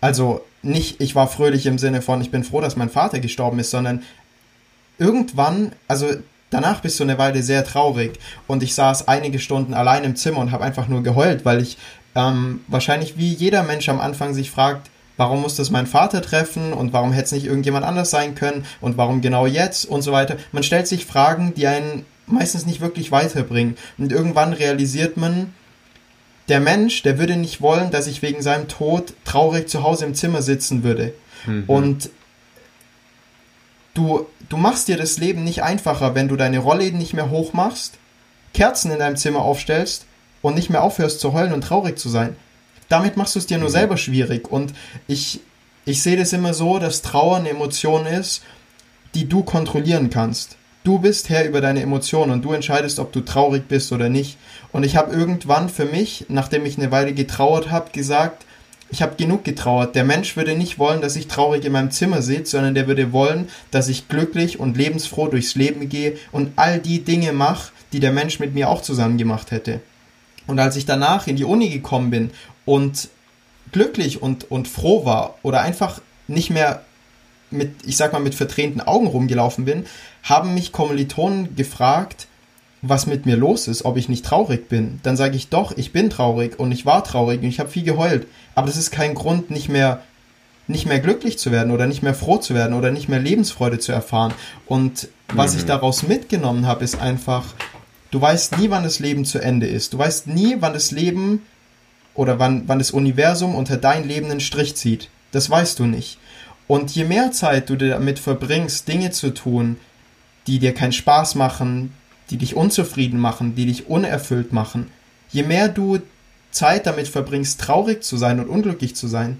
Also nicht, ich war fröhlich im Sinne von, ich bin froh, dass mein Vater gestorben ist, sondern irgendwann, also danach bist du eine Weile sehr traurig und ich saß einige Stunden allein im Zimmer und habe einfach nur geheult, weil ich ähm, wahrscheinlich wie jeder Mensch am Anfang sich fragt, warum muss das mein Vater treffen und warum hätte es nicht irgendjemand anders sein können und warum genau jetzt und so weiter. Man stellt sich Fragen, die einen meistens nicht wirklich weiterbringen. Und irgendwann realisiert man, der Mensch, der würde nicht wollen, dass ich wegen seinem Tod traurig zu Hause im Zimmer sitzen würde. Mhm. Und du, du machst dir das Leben nicht einfacher, wenn du deine Rollläden nicht mehr hoch machst, Kerzen in deinem Zimmer aufstellst und nicht mehr aufhörst zu heulen und traurig zu sein damit machst du es dir nur mhm. selber schwierig. Und ich, ich sehe das immer so, dass Trauer eine Emotion ist, die du kontrollieren kannst. Du bist Herr über deine Emotionen und du entscheidest, ob du traurig bist oder nicht. Und ich habe irgendwann für mich, nachdem ich eine Weile getrauert habe, gesagt, ich habe genug getrauert. Der Mensch würde nicht wollen, dass ich traurig in meinem Zimmer sitze, sondern der würde wollen, dass ich glücklich und lebensfroh durchs Leben gehe und all die Dinge mache, die der Mensch mit mir auch zusammen gemacht hätte. Und als ich danach in die Uni gekommen bin und glücklich und, und froh war oder einfach nicht mehr mit, ich sag mal, mit verdrehten Augen rumgelaufen bin, haben mich Kommilitonen gefragt, was mit mir los ist, ob ich nicht traurig bin. Dann sage ich doch, ich bin traurig und ich war traurig und ich habe viel geheult. Aber das ist kein Grund, nicht mehr, nicht mehr glücklich zu werden oder nicht mehr froh zu werden oder nicht mehr Lebensfreude zu erfahren. Und was mhm. ich daraus mitgenommen habe, ist einfach, du weißt nie, wann das Leben zu Ende ist. Du weißt nie, wann das Leben oder wann, wann das Universum unter dein Leben einen Strich zieht. Das weißt du nicht. Und je mehr Zeit du damit verbringst, Dinge zu tun, die dir keinen Spaß machen, die dich unzufrieden machen, die dich unerfüllt machen, je mehr du Zeit damit verbringst, traurig zu sein und unglücklich zu sein,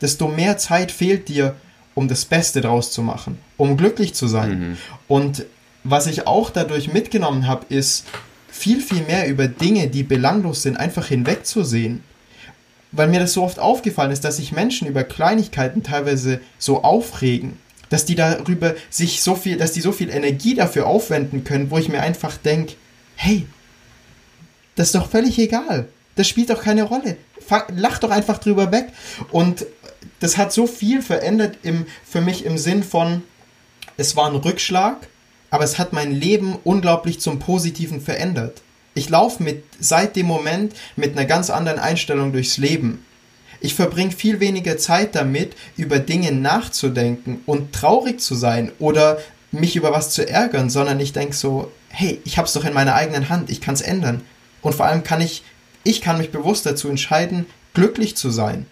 desto mehr Zeit fehlt dir, um das Beste draus zu machen, um glücklich zu sein. Mhm. Und was ich auch dadurch mitgenommen habe, ist, viel, viel mehr über Dinge, die belanglos sind, einfach hinwegzusehen. Weil mir das so oft aufgefallen ist, dass sich Menschen über Kleinigkeiten teilweise so aufregen, dass die darüber sich so viel, dass die so viel Energie dafür aufwenden können, wo ich mir einfach denke, hey, das ist doch völlig egal. Das spielt doch keine Rolle. Lach doch einfach drüber weg. Und das hat so viel verändert im, für mich im Sinn von, es war ein Rückschlag, aber es hat mein Leben unglaublich zum Positiven verändert. Ich laufe mit seit dem Moment mit einer ganz anderen Einstellung durchs Leben. Ich verbringe viel weniger Zeit damit, über Dinge nachzudenken und traurig zu sein oder mich über was zu ärgern, sondern ich denke so, hey, ich habe es doch in meiner eigenen Hand, ich kann es ändern. Und vor allem kann ich, ich kann mich bewusst dazu entscheiden, glücklich zu sein.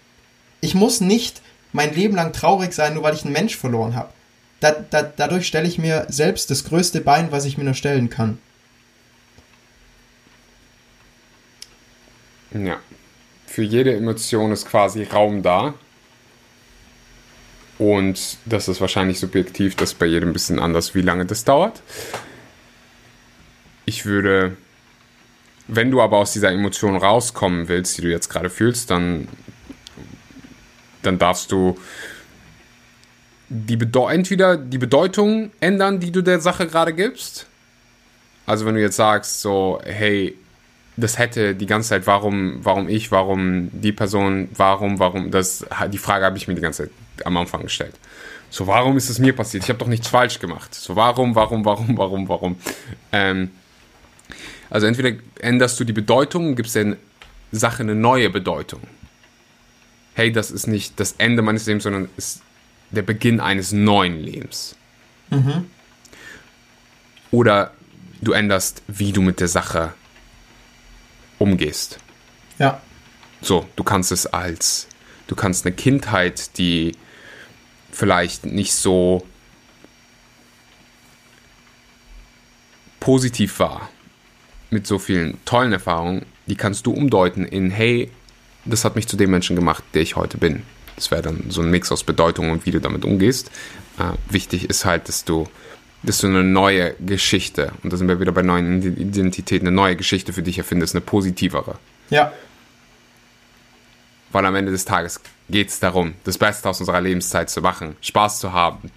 Ich muss nicht mein Leben lang traurig sein, nur weil ich einen Mensch verloren habe da, da, dadurch stelle ich mir selbst das größte Bein, was ich mir nur stellen kann. Ja. Für jede Emotion ist quasi Raum da. Und das ist wahrscheinlich subjektiv, das ist bei jedem ein bisschen anders, wie lange das dauert. Ich würde, wenn du aber aus dieser Emotion rauskommen willst, die du jetzt gerade fühlst, dann, dann darfst du die entweder die Bedeutung ändern, die du der Sache gerade gibst. Also wenn du jetzt sagst, so, hey, das hätte die ganze Zeit, warum, warum ich, warum die Person, warum, warum, das, die Frage habe ich mir die ganze Zeit am Anfang gestellt. So, warum ist es mir passiert? Ich habe doch nichts falsch gemacht. So, warum, warum, warum, warum, warum? Ähm, also entweder änderst du die Bedeutung, gibst der Sache eine neue Bedeutung. Hey, das ist nicht das Ende meines Lebens, sondern es der Beginn eines neuen Lebens. Oder du änderst, wie du mit der Sache umgehst. Ja. So, du kannst es als, du kannst eine Kindheit, die vielleicht nicht so positiv war, mit so vielen tollen Erfahrungen, die kannst du umdeuten in, hey, das hat mich zu dem Menschen gemacht, der ich heute bin. Das wäre dann so ein Mix aus Bedeutung und wie du damit umgehst. Äh, wichtig ist halt, dass du, dass du eine neue Geschichte, und da sind wir wieder bei neuen Identitäten, eine neue Geschichte für dich erfindest, eine positivere. Ja. Weil am Ende des Tages geht es darum, das Beste aus unserer Lebenszeit zu machen, Spaß zu haben,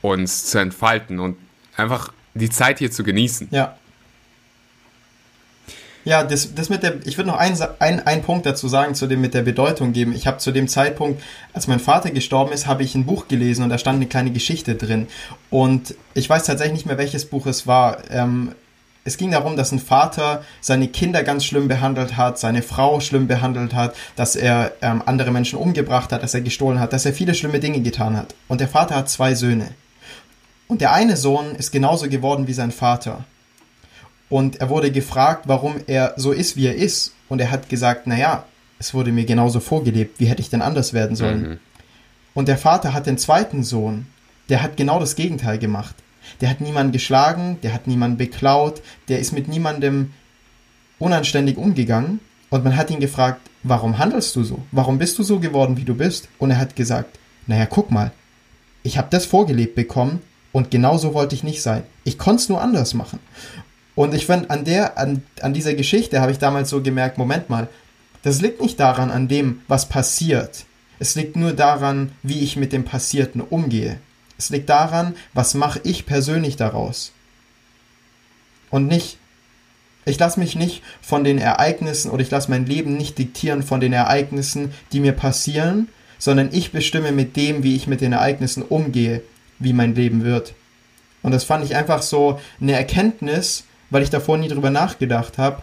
uns zu entfalten und einfach die Zeit hier zu genießen. Ja. Ja, das, das mit der, ich würde noch einen, einen, einen Punkt dazu sagen, zu dem mit der Bedeutung geben. Ich habe zu dem Zeitpunkt, als mein Vater gestorben ist, habe ich ein Buch gelesen und da stand eine kleine Geschichte drin. Und ich weiß tatsächlich nicht mehr, welches Buch es war. Ähm, es ging darum, dass ein Vater seine Kinder ganz schlimm behandelt hat, seine Frau schlimm behandelt hat, dass er ähm, andere Menschen umgebracht hat, dass er gestohlen hat, dass er viele schlimme Dinge getan hat. Und der Vater hat zwei Söhne. Und der eine Sohn ist genauso geworden wie sein Vater. Und er wurde gefragt, warum er so ist, wie er ist. Und er hat gesagt, naja, es wurde mir genauso vorgelebt. Wie hätte ich denn anders werden sollen? Mhm. Und der Vater hat den zweiten Sohn. Der hat genau das Gegenteil gemacht. Der hat niemanden geschlagen, der hat niemanden beklaut, der ist mit niemandem unanständig umgegangen. Und man hat ihn gefragt, warum handelst du so? Warum bist du so geworden, wie du bist? Und er hat gesagt, naja, guck mal, ich habe das vorgelebt bekommen und genauso wollte ich nicht sein. Ich konnte es nur anders machen. Und ich fand, an der, an, an dieser Geschichte habe ich damals so gemerkt, Moment mal, das liegt nicht daran, an dem, was passiert. Es liegt nur daran, wie ich mit dem Passierten umgehe. Es liegt daran, was mache ich persönlich daraus. Und nicht, ich lasse mich nicht von den Ereignissen oder ich lasse mein Leben nicht diktieren von den Ereignissen, die mir passieren, sondern ich bestimme mit dem, wie ich mit den Ereignissen umgehe, wie mein Leben wird. Und das fand ich einfach so eine Erkenntnis, weil ich davor nie drüber nachgedacht habe,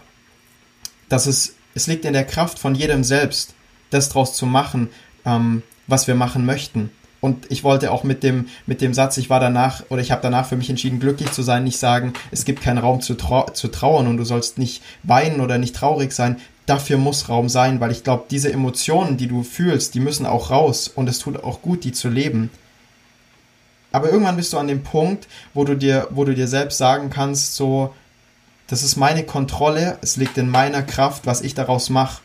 dass es, es liegt in der Kraft von jedem selbst, das draus zu machen, ähm, was wir machen möchten. Und ich wollte auch mit dem, mit dem Satz, ich war danach oder ich habe danach für mich entschieden, glücklich zu sein, nicht sagen, es gibt keinen Raum zu, trau zu trauern und du sollst nicht weinen oder nicht traurig sein. Dafür muss Raum sein, weil ich glaube, diese Emotionen, die du fühlst, die müssen auch raus und es tut auch gut, die zu leben. Aber irgendwann bist du an dem Punkt, wo du dir, wo du dir selbst sagen kannst, so, das ist meine Kontrolle, es liegt in meiner Kraft, was ich daraus mache.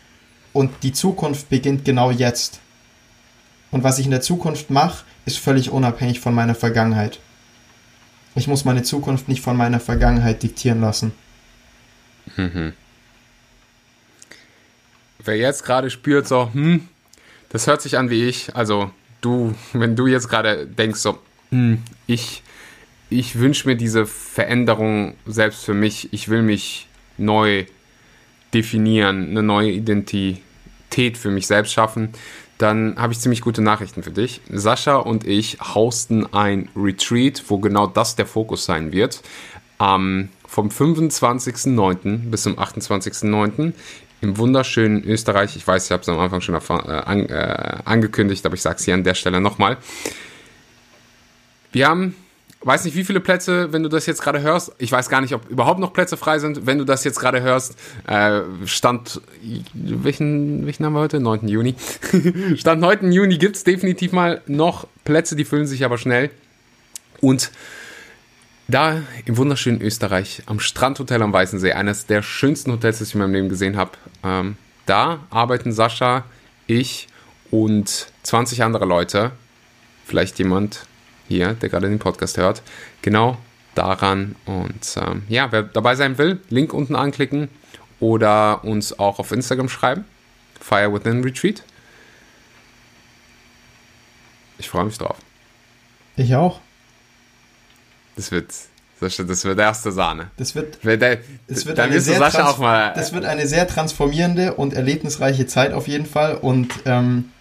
Und die Zukunft beginnt genau jetzt. Und was ich in der Zukunft mache, ist völlig unabhängig von meiner Vergangenheit. Ich muss meine Zukunft nicht von meiner Vergangenheit diktieren lassen. Mhm. Wer jetzt gerade spürt, so, hm, das hört sich an wie ich, also du, wenn du jetzt gerade denkst, so, hm, ich ich wünsche mir diese Veränderung selbst für mich. Ich will mich neu definieren, eine neue Identität für mich selbst schaffen. Dann habe ich ziemlich gute Nachrichten für dich. Sascha und ich hosten ein Retreat, wo genau das der Fokus sein wird. Ähm, vom 25.09. bis zum 28.09. im wunderschönen Österreich. Ich weiß, ich habe es am Anfang schon äh, an, äh, angekündigt, aber ich sage es hier an der Stelle nochmal. Wir haben weiß nicht, wie viele Plätze, wenn du das jetzt gerade hörst. Ich weiß gar nicht, ob überhaupt noch Plätze frei sind, wenn du das jetzt gerade hörst. Äh, Stand, welchen, welchen haben wir heute? 9. Juni. [LAUGHS] Stand 9. Juni gibt es definitiv mal noch Plätze, die füllen sich aber schnell. Und da im wunderschönen Österreich, am Strandhotel am Weißensee, eines der schönsten Hotels, das ich in meinem Leben gesehen habe, ähm, da arbeiten Sascha, ich und 20 andere Leute. Vielleicht jemand, hier, der gerade den Podcast hört, genau daran. Und ähm, ja, wer dabei sein will, Link unten anklicken oder uns auch auf Instagram schreiben. Fire Within Retreat. Ich freue mich drauf. Ich auch. Das wird, das wird erste Sahne. Das wird, der, das wird dann eine ist sehr Sascha auch mal. Das wird eine sehr transformierende und erlebnisreiche Zeit auf jeden Fall. Und ähm,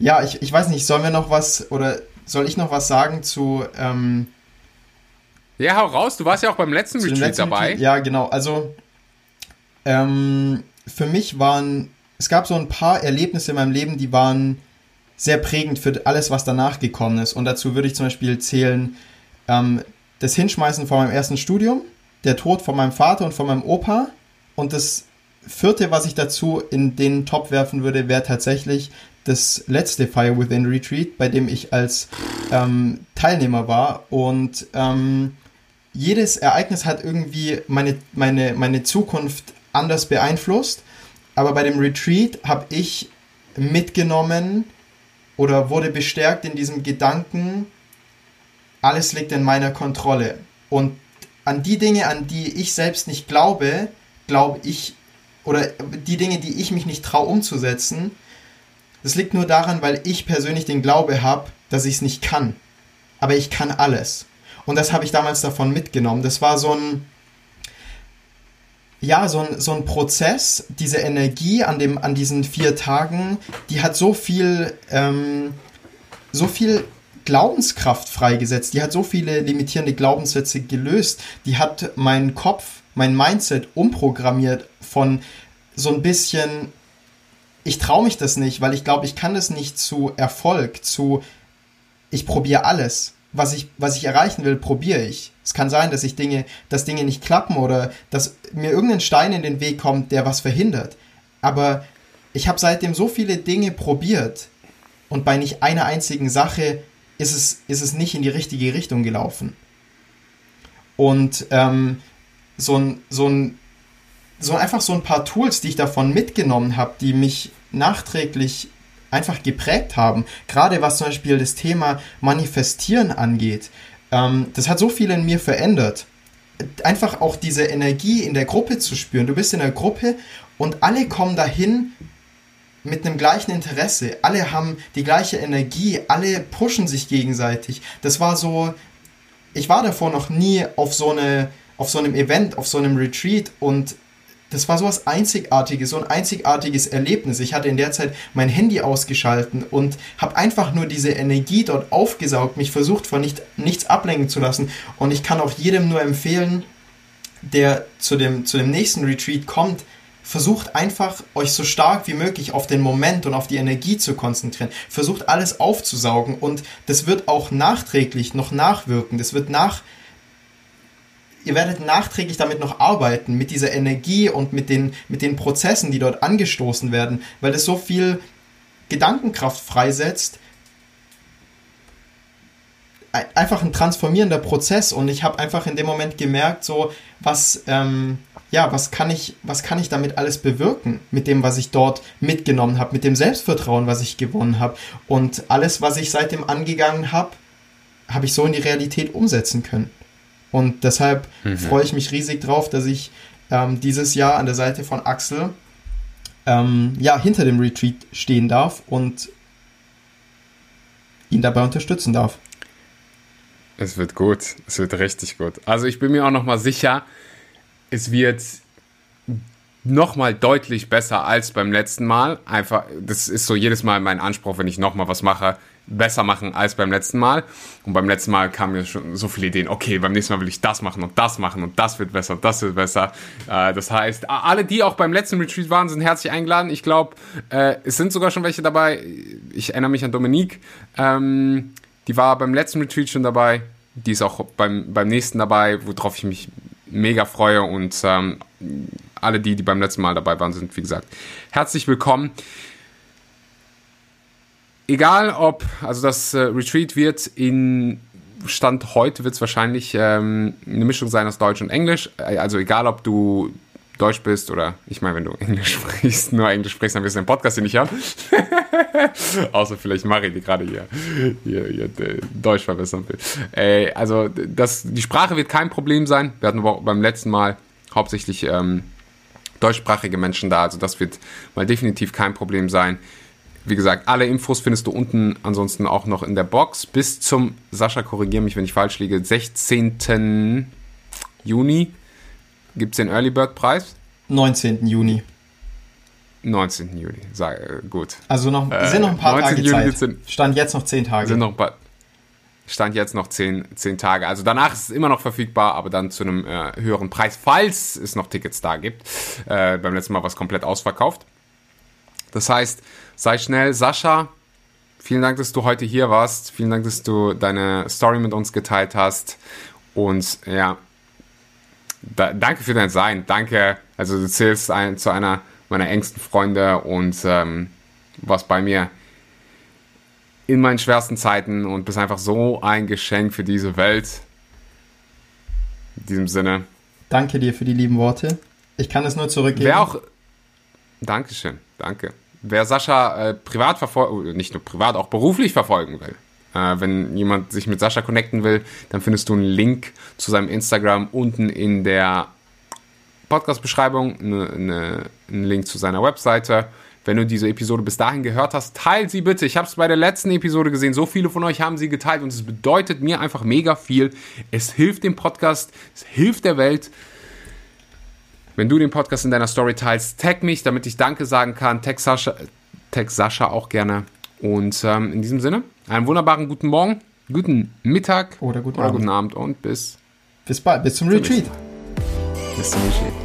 ja, ich, ich weiß nicht, sollen wir noch was oder soll ich noch was sagen zu, ähm, ja, hau raus, du warst ja auch beim letzten Retreat letzten dabei. Retreat? Ja, genau. Also ähm, für mich waren, es gab so ein paar Erlebnisse in meinem Leben, die waren sehr prägend für alles, was danach gekommen ist. Und dazu würde ich zum Beispiel zählen ähm, das Hinschmeißen von meinem ersten Studium, der Tod von meinem Vater und von meinem Opa und das vierte, was ich dazu in den Top werfen würde, wäre tatsächlich das letzte Fire Within Retreat, bei dem ich als ähm, Teilnehmer war. Und ähm, jedes Ereignis hat irgendwie meine, meine, meine Zukunft anders beeinflusst. Aber bei dem Retreat habe ich mitgenommen oder wurde bestärkt in diesem Gedanken, alles liegt in meiner Kontrolle. Und an die Dinge, an die ich selbst nicht glaube, glaube ich, oder die Dinge, die ich mich nicht traue umzusetzen, das liegt nur daran, weil ich persönlich den Glaube habe, dass ich es nicht kann. Aber ich kann alles. Und das habe ich damals davon mitgenommen. Das war so ein, ja, so ein, so ein Prozess, diese Energie an, dem, an diesen vier Tagen, die hat so viel, ähm, so viel Glaubenskraft freigesetzt, die hat so viele limitierende Glaubenssätze gelöst, die hat meinen Kopf, mein Mindset umprogrammiert von so ein bisschen, ich traue mich das nicht, weil ich glaube, ich kann das nicht zu Erfolg, zu, ich probiere alles. Was ich, was ich erreichen will, probiere ich. Es kann sein, dass ich Dinge, dass Dinge nicht klappen oder dass mir irgendein Stein in den Weg kommt, der was verhindert. Aber ich habe seitdem so viele Dinge probiert und bei nicht einer einzigen Sache ist es, ist es nicht in die richtige Richtung gelaufen. Und ähm, so ein, so ein, so einfach so ein paar Tools, die ich davon mitgenommen habe, die mich nachträglich einfach geprägt haben, gerade was zum Beispiel das Thema Manifestieren angeht, ähm, das hat so viel in mir verändert. Einfach auch diese Energie in der Gruppe zu spüren. Du bist in der Gruppe und alle kommen dahin mit einem gleichen Interesse. Alle haben die gleiche Energie, alle pushen sich gegenseitig. Das war so, ich war davor noch nie auf so eine, auf so einem Event, auf so einem Retreat und das war so was Einzigartiges, so ein einzigartiges Erlebnis. Ich hatte in der Zeit mein Handy ausgeschalten und habe einfach nur diese Energie dort aufgesaugt, mich versucht von nicht, nichts ablenken zu lassen. Und ich kann auch jedem nur empfehlen, der zu dem, zu dem nächsten Retreat kommt, versucht einfach euch so stark wie möglich auf den Moment und auf die Energie zu konzentrieren. Versucht alles aufzusaugen und das wird auch nachträglich noch nachwirken. Das wird nach ihr werdet nachträglich damit noch arbeiten, mit dieser Energie und mit den, mit den Prozessen, die dort angestoßen werden, weil es so viel Gedankenkraft freisetzt. Einfach ein transformierender Prozess und ich habe einfach in dem Moment gemerkt, so was, ähm, ja, was kann ich, was kann ich damit alles bewirken mit dem, was ich dort mitgenommen habe, mit dem Selbstvertrauen, was ich gewonnen habe und alles, was ich seitdem angegangen habe, habe ich so in die Realität umsetzen können. Und deshalb mhm. freue ich mich riesig drauf, dass ich ähm, dieses Jahr an der Seite von Axel ähm, ja, hinter dem Retreat stehen darf und ihn dabei unterstützen darf. Es wird gut, es wird richtig gut. Also ich bin mir auch noch mal sicher, es wird noch mal deutlich besser als beim letzten Mal. Einfach, das ist so jedes Mal mein Anspruch, wenn ich noch mal was mache, besser machen als beim letzten Mal. Und beim letzten Mal kamen mir schon so viele Ideen, okay, beim nächsten Mal will ich das machen und das machen und das wird besser und das wird besser. Äh, das heißt, alle, die auch beim letzten Retreat waren, sind herzlich eingeladen. Ich glaube, äh, es sind sogar schon welche dabei. Ich erinnere mich an Dominique, ähm, die war beim letzten Retreat schon dabei. Die ist auch beim, beim nächsten dabei, worauf ich mich mega freue. Und ähm, alle die, die beim letzten Mal dabei waren, sind, wie gesagt, herzlich willkommen egal ob, also das äh, Retreat wird in Stand heute wird es wahrscheinlich ähm, eine Mischung sein aus Deutsch und Englisch. Äh, also egal ob du Deutsch bist oder ich meine, wenn du Englisch [LAUGHS] sprichst, nur Englisch sprichst, dann wirst du den Podcast hier nicht haben. [LAUGHS] Außer vielleicht Mari, die gerade hier, hier, hier Deutsch verbessern will. Äh, also das, die Sprache wird kein Problem sein. Wir hatten beim letzten Mal hauptsächlich ähm, deutschsprachige Menschen da, also das wird mal definitiv kein Problem sein wie gesagt, alle Infos findest du unten ansonsten auch noch in der Box. Bis zum, Sascha, korrigiere mich, wenn ich falsch liege, 16. Juni gibt es den Early Bird Preis. 19. Juni. 19. Juli, sag, äh, gut. Also noch, äh, sind noch ein paar Tage Juni Zeit. Stand jetzt noch 10 Tage. Sind noch paar, Stand jetzt noch 10, 10 Tage. Also danach ist es immer noch verfügbar, aber dann zu einem äh, höheren Preis, falls es noch Tickets da gibt. Äh, beim letzten Mal war es komplett ausverkauft. Das heißt, sei schnell. Sascha, Vielen Dank, dass du heute hier warst. Vielen Dank, dass du deine Story mit uns geteilt hast. Und ja, da, danke für dein Sein. Danke. Also du zählst ein, zu einer meiner engsten Freunde und ähm, warst bei mir in meinen schwersten Zeiten und bist einfach so ein Geschenk für diese Welt. In diesem Sinne. Danke dir für die lieben Worte. Ich kann es nur zurückgeben. Wer auch. Dankeschön, danke. Wer Sascha äh, privat verfolgen, nicht nur privat, auch beruflich verfolgen will, äh, wenn jemand sich mit Sascha connecten will, dann findest du einen Link zu seinem Instagram unten in der Podcast-Beschreibung, ne, ne, einen Link zu seiner Webseite. Wenn du diese Episode bis dahin gehört hast, teil sie bitte. Ich habe es bei der letzten Episode gesehen. So viele von euch haben sie geteilt und es bedeutet mir einfach mega viel. Es hilft dem Podcast, es hilft der Welt. Wenn du den Podcast in deiner Story teilst, tag mich, damit ich Danke sagen kann. Tag Sascha, tag Sascha auch gerne. Und ähm, in diesem Sinne, einen wunderbaren guten Morgen, guten Mittag oder guten, oder Abend. guten Abend und bis, bis bald, bis zum Retreat. Bis zum Retreat.